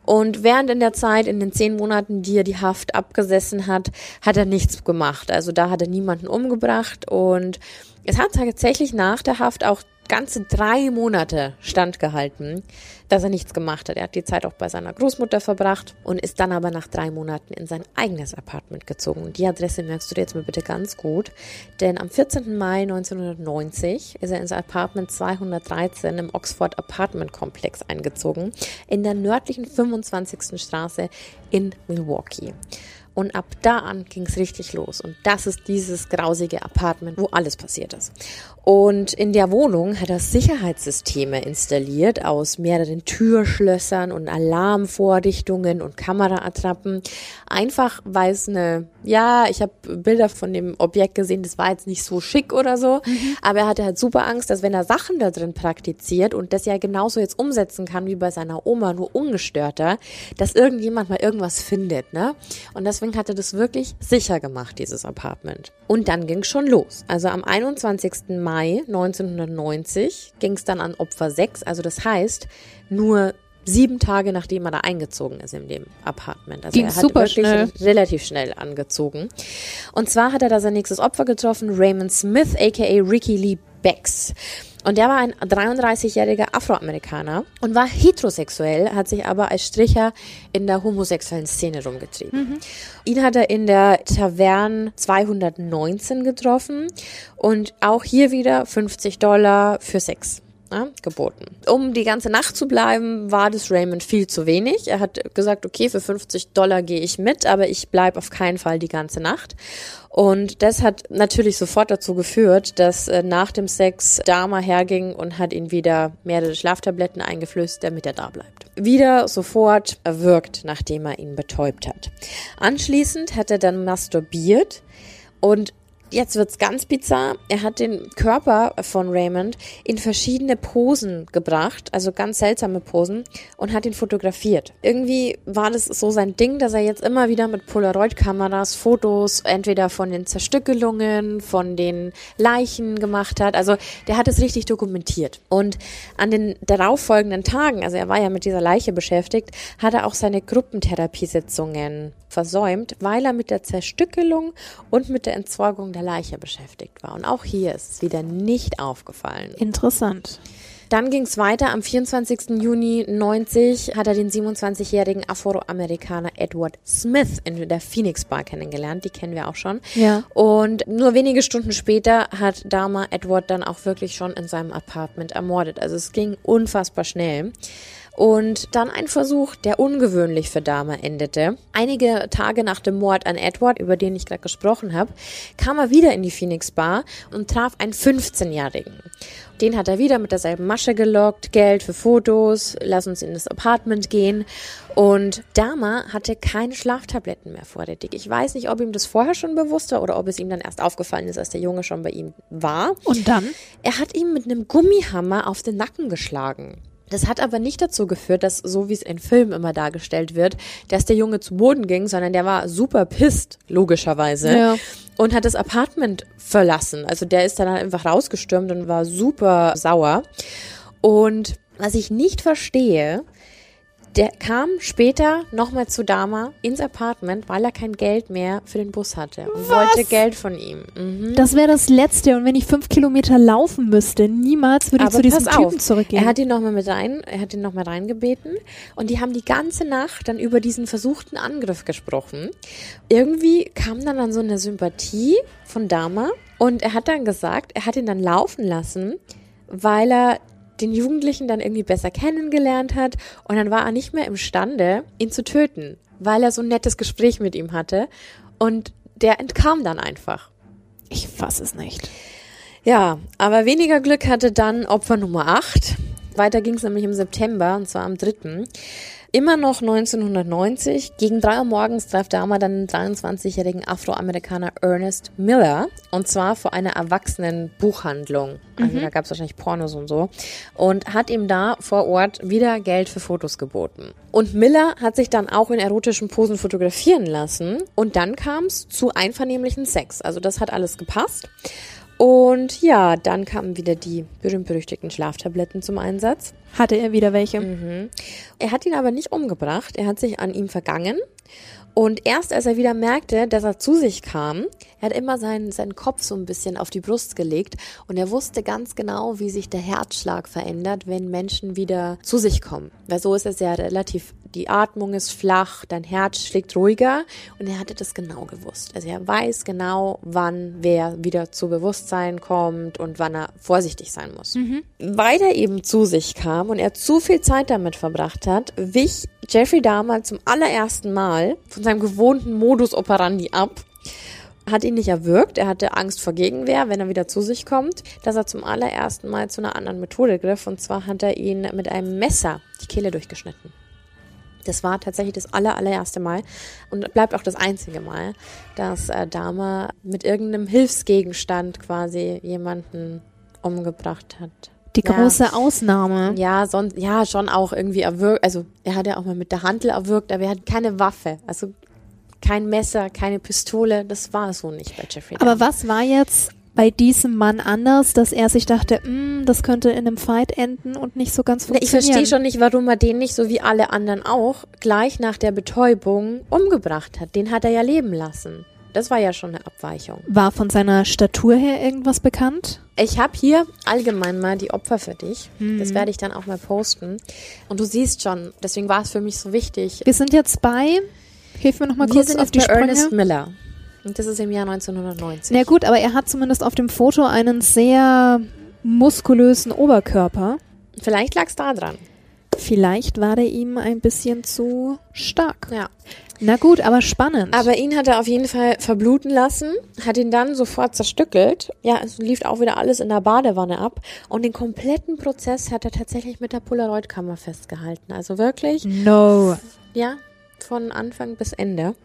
Und während in der Zeit, in den zehn Monaten, die er die Haft abgesessen hat, hat er nichts gemacht. Also da hat er niemanden umgebracht und es hat tatsächlich nach der Haft auch ganze drei Monate standgehalten, dass er nichts gemacht hat. Er hat die Zeit auch bei seiner Großmutter verbracht und ist dann aber nach drei Monaten in sein eigenes Apartment gezogen. Die Adresse merkst du dir jetzt mal bitte ganz gut, denn am 14. Mai 1990 ist er ins Apartment 213 im Oxford Apartment Komplex eingezogen, in der nördlichen 25. Straße in Milwaukee. Und ab da an ging es richtig los. Und das ist dieses grausige Apartment, wo alles passiert ist. Und in der Wohnung hat er Sicherheitssysteme installiert aus mehreren Türschlössern und Alarmvorrichtungen und Kameraattrappen. Einfach weil es eine, ja, ich habe Bilder von dem Objekt gesehen, das war jetzt nicht so schick oder so, aber er hatte halt super Angst, dass wenn er Sachen da drin praktiziert und das ja genauso jetzt umsetzen kann wie bei seiner Oma, nur ungestörter, dass irgendjemand mal irgendwas findet, ne? Und deswegen hat er das wirklich sicher gemacht, dieses Apartment. Und dann ging schon los. Also am 21. Mai 1990 ging es dann an Opfer 6. Also das heißt, nur sieben Tage nachdem er da eingezogen ist in dem Apartment. Also Ging er hat super wirklich schnell. relativ schnell angezogen. Und zwar hat er da sein nächstes Opfer getroffen, Raymond Smith, aka Ricky Lee Becks. Und der war ein 33-jähriger Afroamerikaner und war heterosexuell, hat sich aber als Stricher in der homosexuellen Szene rumgetrieben. Ihn hat er in der Taverne 219 getroffen und auch hier wieder 50 Dollar für Sex ja, geboten. Um die ganze Nacht zu bleiben, war das Raymond viel zu wenig. Er hat gesagt, okay, für 50 Dollar gehe ich mit, aber ich bleibe auf keinen Fall die ganze Nacht. Und das hat natürlich sofort dazu geführt, dass äh, nach dem Sex Dama herging und hat ihn wieder mehrere Schlaftabletten eingeflößt, damit er da bleibt. Wieder sofort erwürgt, nachdem er ihn betäubt hat. Anschließend hat er dann masturbiert und jetzt wird's ganz bizarr. Er hat den Körper von Raymond in verschiedene Posen gebracht, also ganz seltsame Posen, und hat ihn fotografiert. Irgendwie war das so sein Ding, dass er jetzt immer wieder mit Polaroid-Kameras Fotos entweder von den Zerstückelungen, von den Leichen gemacht hat. Also der hat es richtig dokumentiert. Und an den darauffolgenden Tagen, also er war ja mit dieser Leiche beschäftigt, hat er auch seine Gruppentherapiesitzungen versäumt, weil er mit der Zerstückelung und mit der Entsorgung der Leiche beschäftigt war. Und auch hier ist es wieder nicht aufgefallen. Interessant. Dann ging es weiter. Am 24. Juni 90 hat er den 27-jährigen Afroamerikaner Edward Smith in der Phoenix Bar kennengelernt. Die kennen wir auch schon. Ja. Und nur wenige Stunden später hat Dama Edward dann auch wirklich schon in seinem Apartment ermordet. Also es ging unfassbar schnell. Und dann ein Versuch, der ungewöhnlich für Dahmer endete. Einige Tage nach dem Mord an Edward, über den ich gerade gesprochen habe, kam er wieder in die Phoenix Bar und traf einen 15-Jährigen. Den hat er wieder mit derselben Masche gelockt, Geld für Fotos, lass uns in das Apartment gehen. Und Dama hatte keine Schlaftabletten mehr vorrätig. Ich weiß nicht, ob ihm das vorher schon bewusst war oder ob es ihm dann erst aufgefallen ist, als der Junge schon bei ihm war. Und dann? Er hat ihm mit einem Gummihammer auf den Nacken geschlagen. Das hat aber nicht dazu geführt, dass, so wie es in Filmen immer dargestellt wird, dass der Junge zu Boden ging, sondern der war super pisst, logischerweise. Ja. Und hat das Apartment verlassen. Also der ist dann einfach rausgestürmt und war super sauer. Und was ich nicht verstehe, der kam später nochmal zu Dama ins Apartment, weil er kein Geld mehr für den Bus hatte und wollte Geld von ihm. Mhm. Das wäre das Letzte. Und wenn ich fünf Kilometer laufen müsste, niemals würde ich Aber zu diesem Typen auf, zurückgehen. Er hat ihn nochmal mit rein, er hat ihn nochmal reingebeten und die haben die ganze Nacht dann über diesen versuchten Angriff gesprochen. Irgendwie kam dann dann so eine Sympathie von Dama und er hat dann gesagt, er hat ihn dann laufen lassen, weil er den Jugendlichen dann irgendwie besser kennengelernt hat und dann war er nicht mehr imstande, ihn zu töten, weil er so ein nettes Gespräch mit ihm hatte und der entkam dann einfach. ich fass es nicht. Ja, aber weniger Glück hatte dann Opfer Nummer 8. Weiter ging es nämlich im September, und zwar am 3. Immer noch 1990, gegen 3 Uhr morgens traf Dahmer dann den 23-jährigen Afroamerikaner Ernest Miller, und zwar vor einer erwachsenen Buchhandlung. Also da gab es wahrscheinlich Pornos und so. Und hat ihm da vor Ort wieder Geld für Fotos geboten. Und Miller hat sich dann auch in erotischen Posen fotografieren lassen. Und dann kam es zu einvernehmlichen Sex. Also das hat alles gepasst. Und ja, dann kamen wieder die berühmt-berüchtigten Schlaftabletten zum Einsatz. Hatte er wieder welche? Mhm. Er hat ihn aber nicht umgebracht, er hat sich an ihm vergangen. Und erst als er wieder merkte, dass er zu sich kam, er hat immer seinen, seinen Kopf so ein bisschen auf die Brust gelegt und er wusste ganz genau, wie sich der Herzschlag verändert, wenn Menschen wieder zu sich kommen. Weil so ist es ja relativ, die Atmung ist flach, dein Herz schlägt ruhiger und er hatte das genau gewusst. Also er weiß genau, wann wer wieder zu Bewusstsein kommt und wann er vorsichtig sein muss. Weil er eben zu sich kam und er zu viel Zeit damit verbracht hat, wich Jeffrey Dahmer zum allerersten Mal von seinem gewohnten Modus operandi ab hat ihn nicht erwürgt, er hatte Angst vor Gegenwehr, wenn er wieder zu sich kommt, dass er zum allerersten Mal zu einer anderen Methode griff und zwar hat er ihn mit einem Messer die Kehle durchgeschnitten. Das war tatsächlich das aller, allererste Mal und bleibt auch das einzige Mal, dass äh, Dahmer mit irgendeinem Hilfsgegenstand quasi jemanden umgebracht hat. Die Ja. große Ausnahme. Ja, sonst, ja, schon auch irgendwie erwürgt. Also, er hat ja auch mal mit der Hantel erwürgt, aber er hat keine Waffe. Also, kein Messer, keine Pistole. Das war so nicht bei Jeffrey Aber was war jetzt bei diesem Mann anders, dass er sich dachte, "Mm, das könnte in einem Fight enden und nicht so ganz Ne, Ich funktionieren? verstehe schon nicht, warum er den nicht, so wie alle anderen auch, gleich nach der Betäubung umgebracht hat. Den hat er ja leben lassen. Das war ja schon eine Abweichung. War von seiner Statur her irgendwas bekannt? Ich habe hier allgemein mal die Opfer für dich. Das werde ich dann auch mal posten. Und du siehst schon, deswegen war es für mich so wichtig. Wir sind jetzt bei, hilf mir noch mal Wir kurz auf die bei Sprünge. Ernest Miller. Und das ist im Jahr 1990. Na gut, aber er hat zumindest auf dem Foto einen sehr muskulösen Oberkörper. Vielleicht lag es da dran. Vielleicht war der ihm ein bisschen zu stark. Ja. Na gut, aber spannend. Aber ihn hat er auf jeden Fall verbluten lassen, hat ihn dann sofort zerstückelt. Ja, es lief auch wieder alles in der Badewanne ab. Und den kompletten Prozess hat er tatsächlich mit der Polaroid-Kamera festgehalten. Also wirklich, no. ja, von Anfang bis Ende.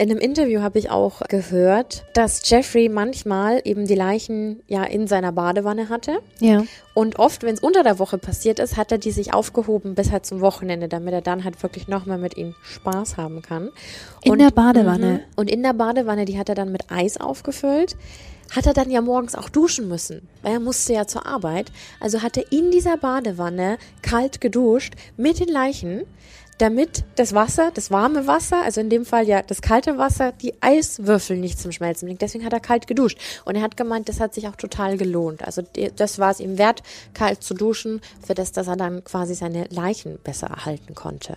In einem Interview habe ich auch gehört, dass Jeffrey manchmal eben die Leichen ja in seiner Badewanne hatte. Ja. Und oft, wenn es unter der Woche passiert ist, hat er die sich aufgehoben bis halt zum Wochenende, damit er dann halt wirklich nochmal mit ihnen Spaß haben kann. In und, der Badewanne. Mhm. Und in der Badewanne, die hat er dann mit Eis aufgefüllt. Hat er dann ja morgens auch duschen müssen, weil er musste ja zur Arbeit. Also hat er in dieser Badewanne kalt geduscht mit den Leichen, damit das Wasser, das warme Wasser, also in dem Fall ja das kalte Wasser, die Eiswürfel nicht zum Schmelzen bringt. Deswegen hat er kalt geduscht. Und er hat gemeint, das hat sich auch total gelohnt. Also das war es ihm wert, kalt zu duschen, für das, dass er dann quasi seine Leichen besser erhalten konnte.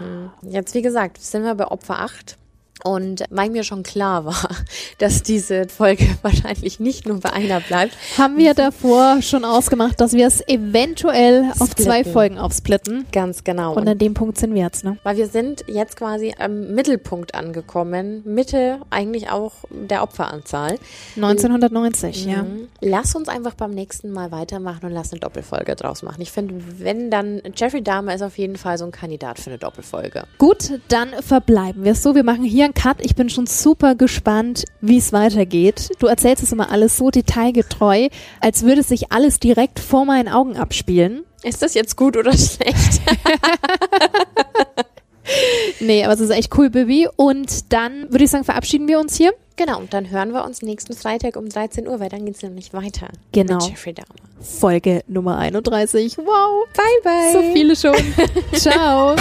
Mhm. Jetzt, wie gesagt, sind wir bei Opfer 8. Und weil mir schon klar war, (laughs) dass diese Folge (laughs) wahrscheinlich nicht nur bei einer bleibt, Haben wir davor schon ausgemacht, dass wir es eventuell auf zwei. Folgen aufsplitten. ganz genau. Und an dem Punkt sind wir jetzt, ne? Weil wir sind jetzt quasi am Mittelpunkt angekommen, Mitte eigentlich auch der Opferanzahl. 1990, ja. Mhm. Lass uns einfach beim nächsten Mal weitermachen und lass eine Doppelfolge draus machen. Ich finde, wenn dann Jeffrey Dahmer ist auf jeden Fall so ein Kandidat für eine Doppelfolge. Gut, dann verbleiben wir es so. Wir machen hier einen Cut. Ich bin schon super gespannt, wie es weitergeht. Du erzählst es immer alles so detailgetreu, als würde sich alles direkt vor meinen Augen abspielen. Ist das jetzt gut oder (laughs) schlecht? (laughs) Nee, aber es ist echt cool, Bibi. Und dann würde ich sagen, verabschieden wir uns hier. genau, und dann hören wir uns nächsten Freitag um 13 Uhr, weil dann geht es nämlich weiter. Genau. Mit Jeffrey Dahmer. Folge Nummer 31. Wow. Bye, bye. So viele schon. (laughs) Ciao.